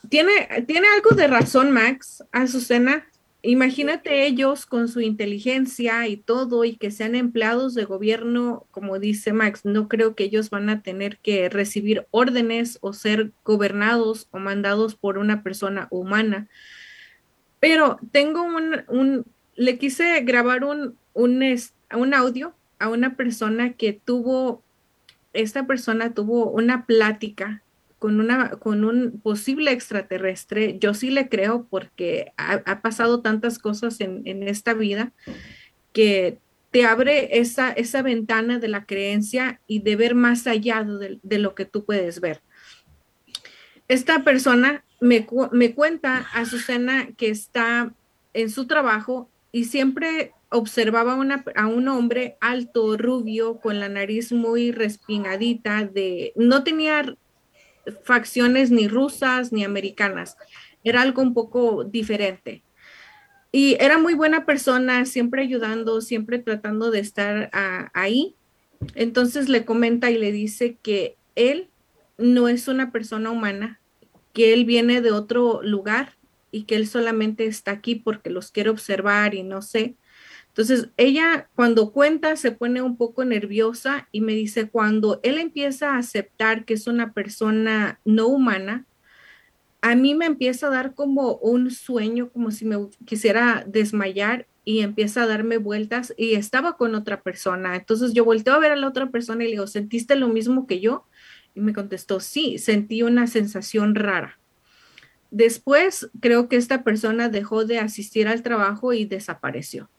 Tiene, tiene algo de razón, Max, Azucena. Imagínate ellos con su inteligencia y todo y que sean empleados de gobierno, como dice Max, no creo que ellos van a tener que recibir órdenes o ser gobernados o mandados por una persona humana. Pero tengo un, le quise grabar un, un, audio a una persona que tuvo, esta persona tuvo una plática con, una, con un posible extraterrestre. Yo sí le creo porque ha, pasado tantas cosas en, esta vida que te abre esa, esa ventana de la creencia y de ver más allá de, lo que tú puedes ver. Esta persona me, me cuenta, Azucena, que está en su trabajo y siempre observaba a un hombre alto, rubio, con la nariz muy respingadita, de, no tenía facciones ni rusas ni americanas, era algo un poco diferente. Y era muy buena persona, siempre ayudando, siempre tratando de estar ahí. Entonces le comenta y le dice que él no es una persona humana, que él viene de otro lugar y que él solamente está aquí porque los quiere observar y no sé. Entonces, ella cuando cuenta se pone un poco nerviosa y me dice, cuando él empieza a aceptar que es una persona no humana, a mí me empieza a dar como un sueño, como si me quisiera desmayar y empieza a darme vueltas y estaba con otra persona. Entonces yo volteo a ver a la otra persona y le digo, ¿sentiste lo mismo que yo? Y me contestó, sí, sentí una sensación rara. Después creo que esta persona dejó de asistir al trabajo y desapareció.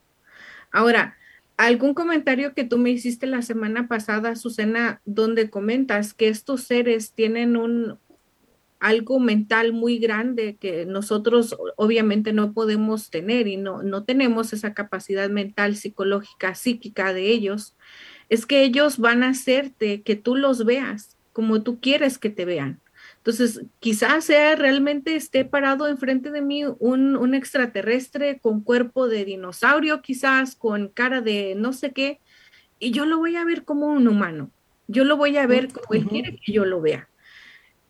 Ahora, algún comentario que tú me hiciste la semana pasada, Susana, donde comentas que estos seres tienen un algo mental muy grande que nosotros obviamente no podemos tener y no, no tenemos esa capacidad mental, psicológica, psíquica de ellos, es que ellos van a hacerte que tú los veas como tú quieres que te vean. Entonces, quizás sea realmente esté parado enfrente de mí un, extraterrestre con cuerpo de dinosaurio, quizás con cara de no sé qué, y yo lo voy a ver como un humano. Yo lo voy a ver como él quiere que yo lo vea.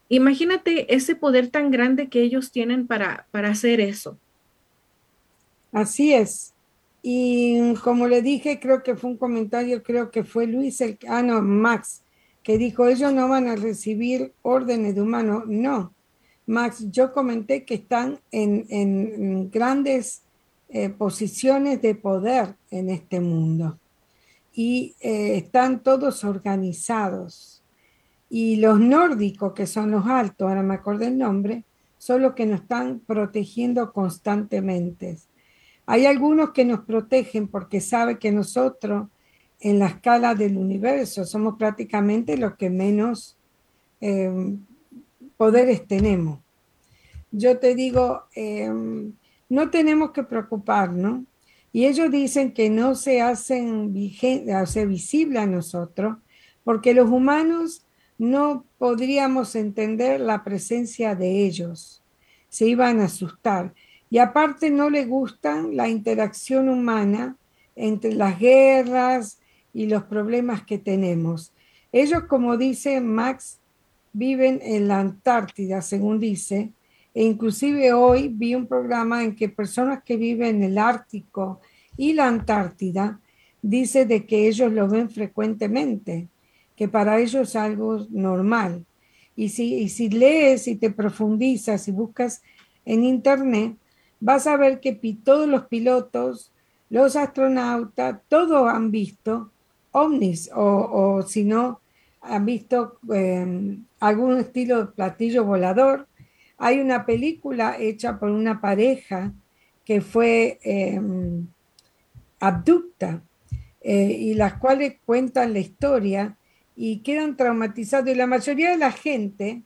Imagínate ese poder tan grande que ellos tienen para, para hacer eso. Así es. Y como le dije, creo que fue un comentario, creo que fue Luis, el, ah, no, Max, que dijo, ellos no van a recibir órdenes de humanos. No, Max, yo comenté que están en, grandes eh, posiciones de poder en este mundo y eh, están todos organizados. Y los nórdicos, que son los altos, ahora me acordé el nombre, son los que nos están protegiendo constantemente. Hay algunos que nos protegen porque saben que nosotros en la escala del universo. Somos prácticamente los que menos eh, poderes tenemos. Yo te digo, eh, no tenemos que preocuparnos. Y ellos dicen que no se hacen hace visible a nosotros porque los humanos no podríamos entender la presencia de ellos. Se iban a asustar. Y aparte no le gustan la interacción humana entre las guerras, y los problemas que tenemos. Ellos, como dice Max, viven en la Antártida, según dice, e inclusive hoy vi un programa en que personas que viven en el Ártico y la Antártida dice de que ellos lo ven frecuentemente, que para ellos es algo normal. Y si, y si lees y te profundizas y buscas en internet, vas a ver que todos los pilotos, los astronautas, todos han visto ovnis o, si no han visto em, algún estilo de platillo volador. Hay una película hecha por una pareja que fue em, abducta eh, y las cuales cuentan la historia y quedan traumatizados. Y la mayoría de la gente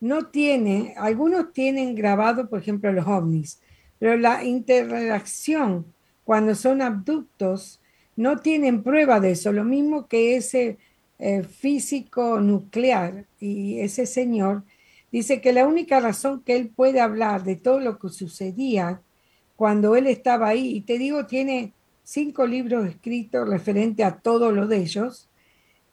no tiene, algunos tienen grabado, por ejemplo, los ovnis, pero la interacción cuando son abductos no tienen prueba de eso, lo mismo que ese eh, físico nuclear y ese señor dice que la única razón que él puede hablar de todo lo que sucedía cuando él estaba ahí, y te digo, tiene cinco libros escritos referente a todo lo de ellos,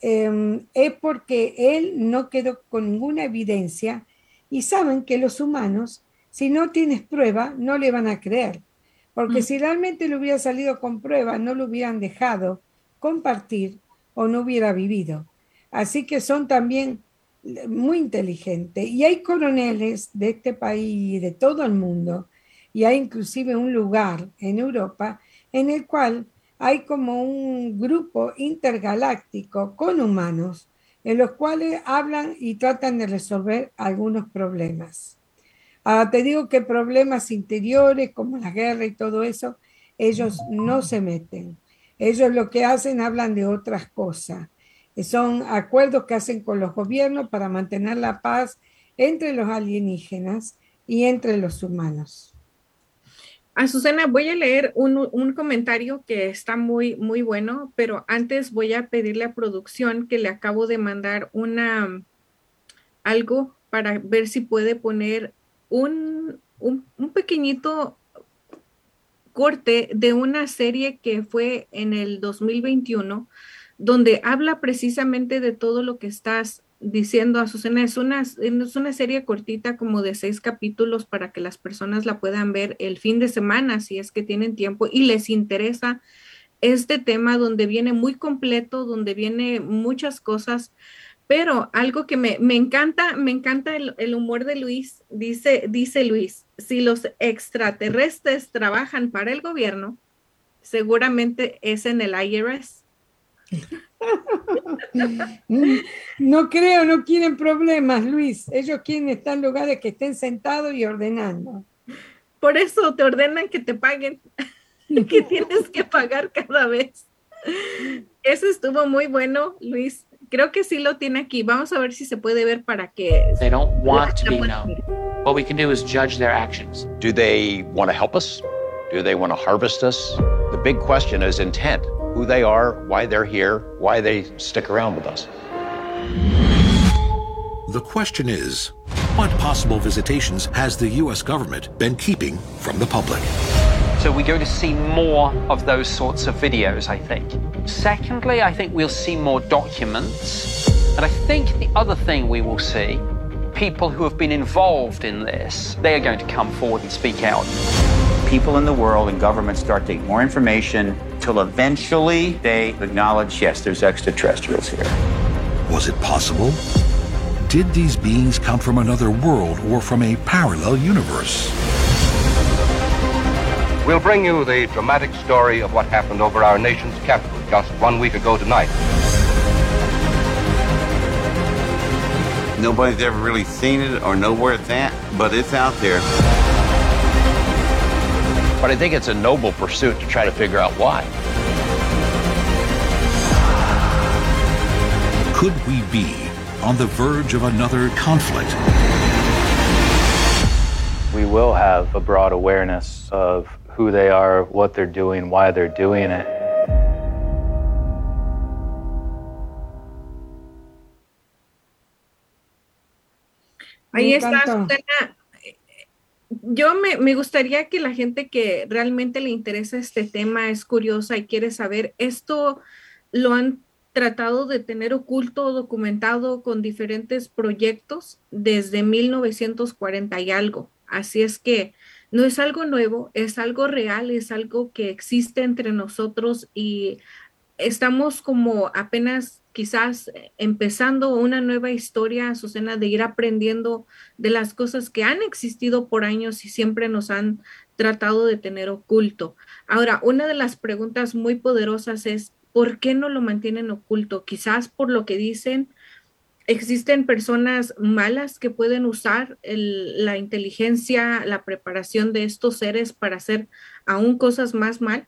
em, es porque él no quedó con ninguna evidencia y saben que los humanos, si no tienes prueba, no le van a creer. Porque mm. si realmente le hubiera salido con pruebas, no lo hubieran dejado compartir o no hubiera vivido. Así que son también muy inteligentes. Y hay coroneles de este país y de todo el mundo, y hay inclusive un lugar en Europa en el cual hay como un grupo intergaláctico con humanos, en los cuales hablan y tratan de resolver algunos problemas. Ah, te digo que problemas interiores como la guerra y todo eso, ellos no se meten. Ellos lo que hacen, hablan de otras cosas. Son acuerdos que hacen con los gobiernos para mantener la paz entre los alienígenas y entre los humanos. A Susana, voy a leer un, un, comentario que está muy, muy bueno, pero antes voy a pedirle a producción que le acabo de mandar una algo para ver si puede poner un, pequeñito corte de una serie que fue en el 2021, donde habla precisamente de todo lo que estás diciendo a Susana, es una, es una serie cortita como de seis capítulos para que las personas la puedan ver el fin de semana si es que tienen tiempo y les interesa este tema donde viene muy completo, donde viene muchas cosas, pero algo que me, encanta, me encanta el, humor de Luis, dice, dice Luis, si los extraterrestres trabajan para el gobierno, seguramente es en el IRS. (laughs) No creo, no quieren problemas, Luis. Ellos quieren estar en lugares que estén sentados y ordenando. Por eso te ordenan que te paguen, (laughs) que tienes que pagar cada vez. Eso estuvo muy bueno, Luis. Creo que sí lo tiene aquí. Vamos a ver si se puede ver para que. They don't want to be known. What we can do is judge their actions. Do they want to help us? Do they want to harvest us? The big question is intent who they are, why they're here, why they stick around with us. The question is what possible visitations has the U.S. government been keeping from the public? So we're going to see more of those sorts of videos, I think. Secondly, I think we'll see more documents. And I think the other thing we will see people who have been involved in this, they are going to come forward and speak out. People in the world and governments start to get more information till eventually they acknowledge, yes, there's extraterrestrials here. Was it possible? Did these beings come from another world or from a parallel universe? We'll bring you the dramatic story of what happened over our nation's capital just one week ago tonight. Nobody's ever really seen it or know where it's at, but it's out there. But I think it's a noble pursuit to try to figure out why. Could we be on the verge of another conflict? We will have a broad awareness of who they are, what they're doing, why they're doing it. Ahí está, yo me, me, gustaría que la gente que realmente le interesa este tema, es curiosa y quiere saber, esto lo han tratado de tener oculto o documentado con diferentes proyectos desde 1940 y algo. Así es que no es algo nuevo, es algo real, es algo que existe entre nosotros y estamos como apenas quizás empezando una nueva historia, Azucena, de ir aprendiendo de las cosas que han existido por años y siempre nos han tratado de tener oculto. Ahora, una de las preguntas muy poderosas es, ¿por qué no lo mantienen oculto? Quizás por lo que dicen, existen personas malas que pueden usar la inteligencia, la preparación de estos seres para hacer aún cosas más mal.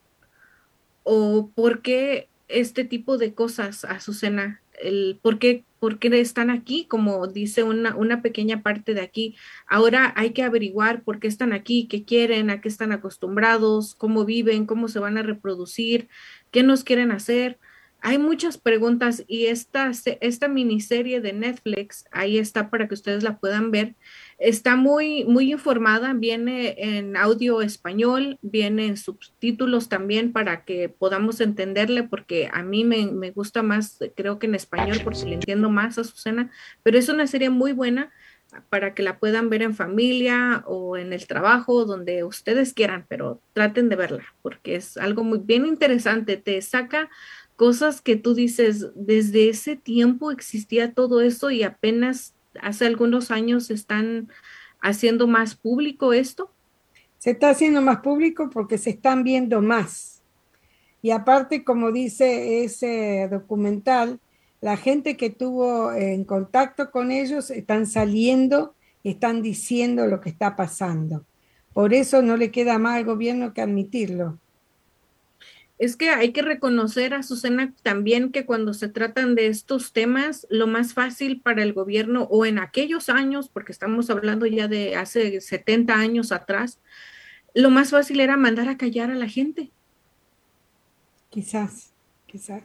¿O por qué este tipo de cosas, Azucena? El, ¿por, qué, ¿Por qué están aquí? Como dice una, una pequeña parte de aquí. Ahora hay que averiguar por qué están aquí, qué quieren, a qué están acostumbrados, cómo viven, cómo se van a reproducir, qué nos quieren hacer. Hay muchas preguntas y esta, esta miniserie de Netflix, ahí está para que ustedes la puedan ver, Está muy, muy informada, viene en audio español, viene en subtítulos también para que podamos entenderle, porque a mí me, me gusta más, creo que en español, porque le entiendo más a Susana, pero es una serie muy buena para que la puedan ver en familia o en el trabajo, donde ustedes quieran, pero traten de verla, porque es algo muy bien interesante, te saca cosas que tú dices, desde ese tiempo existía todo eso y apenas hace algunos años están haciendo más público esto? Se está haciendo más público porque se están viendo más. Y aparte, como dice ese documental, la gente que tuvo en contacto con ellos están saliendo están diciendo lo que está pasando. Por eso no le queda más al gobierno que admitirlo es que hay que reconocer a Susana también que cuando se tratan de estos temas, lo más fácil para el gobierno o en aquellos años, porque estamos hablando ya de hace 70 años atrás, lo más fácil era mandar a callar a la gente. Quizás, quizás.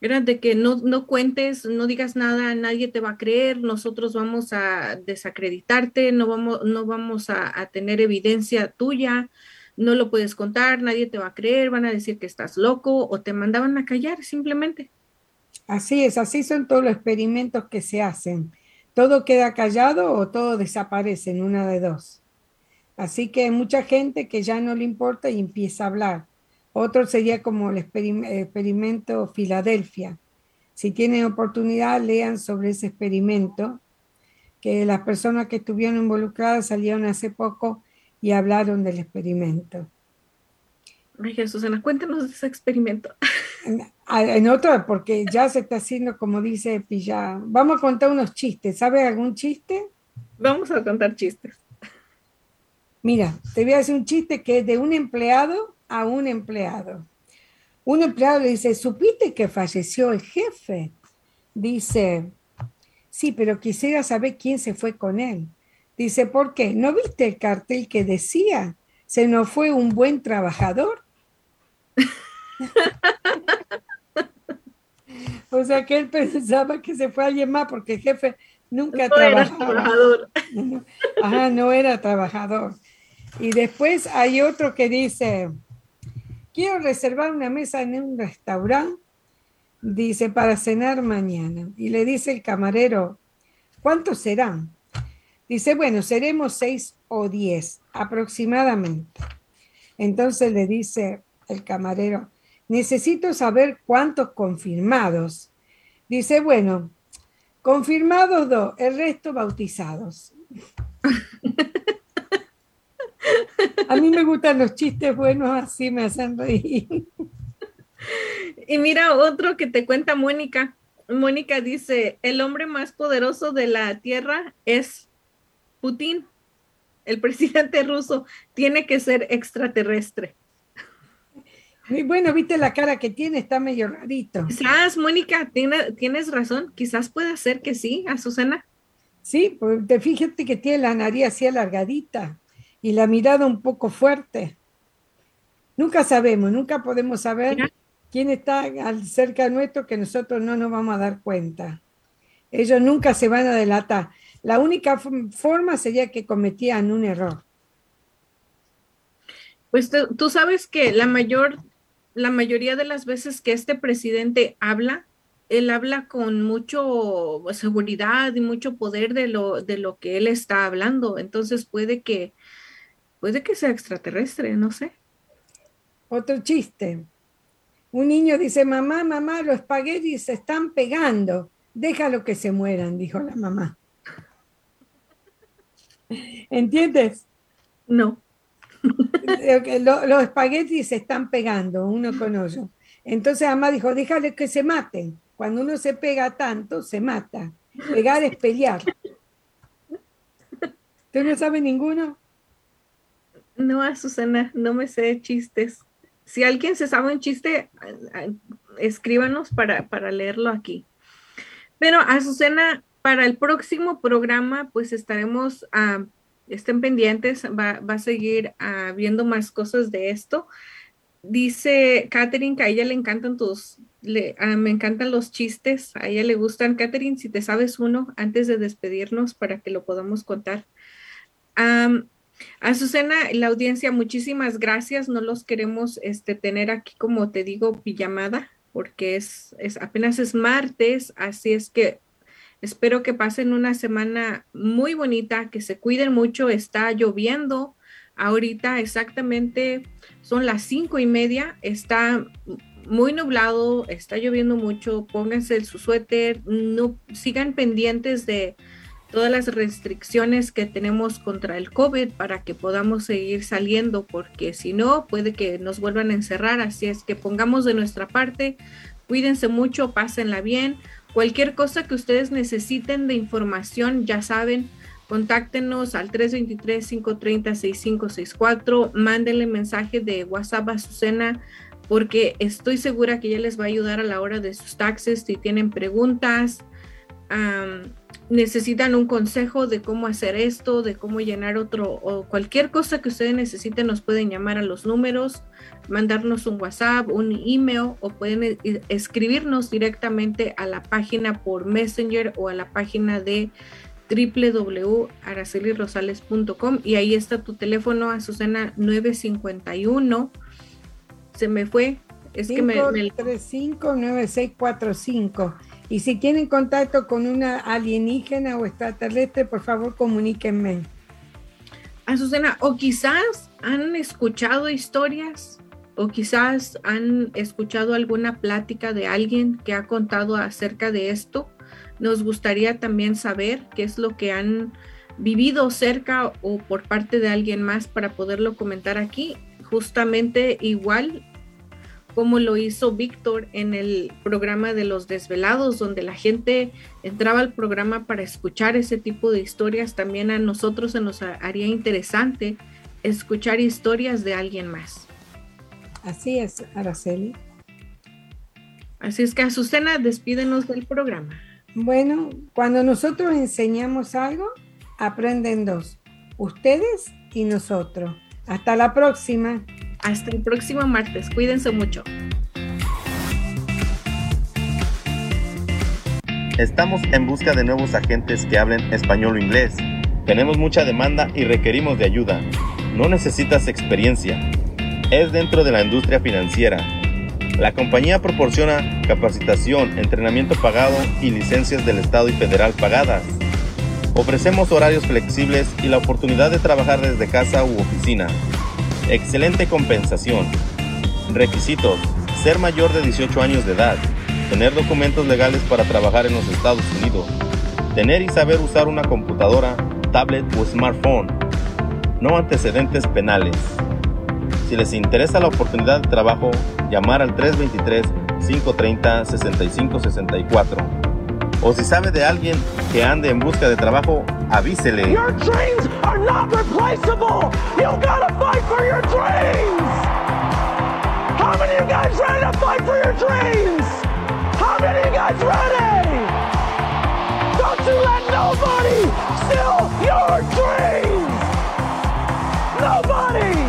Era de que no, no cuentes, no digas nada, nadie te va a creer, nosotros vamos a desacreditarte, no vamos, no vamos a, a tener evidencia tuya no lo puedes contar, nadie te va a creer, van a decir que estás loco o te mandaban a callar simplemente. Así es, así son todos los experimentos que se hacen. Todo queda callado o todo desaparece en una de dos. Así que hay mucha gente que ya no le importa y empieza a hablar. Otro sería como el experimento Filadelfia. Si tienen oportunidad, lean sobre ese experimento, que las personas que estuvieron involucradas salieron hace poco y hablaron del experimento. Ay, Susana, cuéntanos de ese experimento. En, otro, porque ya se está haciendo, como dice Pilla. Vamos a contar unos chistes. ¿Sabes algún chiste? Vamos a contar chistes. Mira, te voy a hacer un chiste que es de un empleado a un empleado. Un empleado le dice, ¿supiste que falleció el jefe? Dice, sí, pero quisiera saber quién se fue con él. Dice, ¿por qué? ¿No viste el cartel que decía? Se nos fue un buen trabajador. (laughs) o sea que él pensaba que se fue alguien más porque el jefe nunca no Era trabajador. Ajá, no era trabajador. Y después hay otro que dice, quiero reservar una mesa en un restaurante, dice, para cenar mañana. Y le dice el camarero, ¿cuántos serán? Dice, bueno, seremos seis o diez aproximadamente. Entonces le dice el camarero, necesito saber cuántos confirmados. Dice, bueno, confirmados dos, el resto bautizados. (laughs) A mí me gustan los chistes buenos, así me hacen reír. Y mira otro que te cuenta Mónica. Mónica dice, el hombre más poderoso de la Tierra es Putin, el (laughs) presidente ruso, tiene que ser extraterrestre. Muy bueno, viste la cara que tiene, está medio rarito. Quizás, Mónica, tienes razón, quizás pueda ser que sí, Azucena. Sí, pues fíjate que tiene la nariz así alargadita y la mirada un poco fuerte. Nunca sabemos, nunca podemos saber quién está cerca nuestro que nosotros no nos vamos a dar cuenta. Ellos nunca se van a delatar. La única forma sería que cometían un error. Pues tú sabes que la mayor, la mayoría de las veces que este presidente habla, él habla con mucho seguridad y mucho poder de lo, de lo que él está hablando. Entonces puede que Puede que sea extraterrestre, no sé. Otro chiste. Un niño dice, mamá, mamá, los espaguetis se están pegando. Déjalo que se mueran, dijo la mamá. ¿Entiendes? No. los, espaguetis se están pegando uno con otro. Entonces mamá dijo, déjale que se maten. Cuando uno se pega tanto, se mata. Pegar es pelear. ¿Tú no sabes ninguno? No, Azucena, no me sé chistes. Si alguien se sabe un chiste, escríbanos para, para leerlo aquí. Pero Azucena, para el próximo programa, pues estaremos, uh, estén pendientes, va, va a seguir uh, viendo más cosas de esto. Dice Katherine que a ella le encantan tus, uh, me encantan los chistes, a ella le gustan. Katherine, si te sabes uno, antes de despedirnos para que lo podamos contar. Um, Azucena, la audiencia, muchísimas gracias. No los queremos este, tener aquí, como te digo, pijamada, porque es, es apenas es martes, así es que espero que pasen una semana muy bonita, que se cuiden mucho. Está lloviendo ahorita exactamente, son las cinco y media, está muy nublado, está lloviendo mucho, pónganse su suéter, no sigan pendientes de todas las restricciones que tenemos contra el COVID para que podamos seguir saliendo, porque si no, puede que nos vuelvan a encerrar. Así es que pongamos de nuestra parte, cuídense mucho, pásenla bien. Cualquier cosa que ustedes necesiten de información, ya saben, contáctenos al 323-530-6564, mándenle mensaje de WhatsApp a Susana porque estoy segura que ella les va a ayudar a la hora de sus taxes si tienen preguntas necesitan un consejo de cómo hacer esto, de cómo llenar otro o cualquier cosa que ustedes necesiten, nos pueden llamar a los números, mandarnos un WhatsApp, un email o pueden e, e, escribirnos directamente a la página por Messenger o a la página de www.aracelirosales.com y ahí está tu teléfono, Azucena 951. Se me fue Es que me, 9645. Y si tienen contacto con una alienígena o extraterrestre, por favor comuníquenme. Azucena, o quizás han escuchado historias o quizás han escuchado alguna plática de alguien que ha contado acerca de esto. Nos gustaría también saber qué es lo que han vivido cerca o por parte de alguien más para poderlo comentar aquí. Justamente igual como lo hizo Víctor en el programa de los desvelados, donde la gente entraba al programa para escuchar ese tipo de historias, también a nosotros se nos haría interesante escuchar historias de alguien más. Así es, Araceli. Así es que Azucena, despídenos del programa. Bueno, cuando nosotros enseñamos algo, aprenden dos, ustedes y nosotros. Hasta la próxima. Hasta el próximo martes. Cuídense mucho. Estamos en busca de nuevos agentes que hablen español o inglés. Tenemos mucha demanda y requerimos de ayuda. No necesitas experiencia. Es dentro de la industria financiera. La compañía proporciona capacitación, entrenamiento pagado y licencias del Estado y federal pagadas. Ofrecemos horarios flexibles y la oportunidad de trabajar desde casa u oficina. Excelente compensación. Requisitos. Ser mayor de 18 años de edad. Tener documentos legales para trabajar en los Estados Unidos. Tener y saber usar una computadora, tablet o smartphone. No antecedentes penales. Si les interesa la oportunidad de trabajo, llamar al 323-530-6564 o si sabe de alguien que ande en busca de trabajo, avísele. Your dreams are not replaceable. You gotta fight for your dreams. How many of you guys ready to fight for your dreams? How many of you guys ready? Don't you let nobody steal your dreams. Nobody.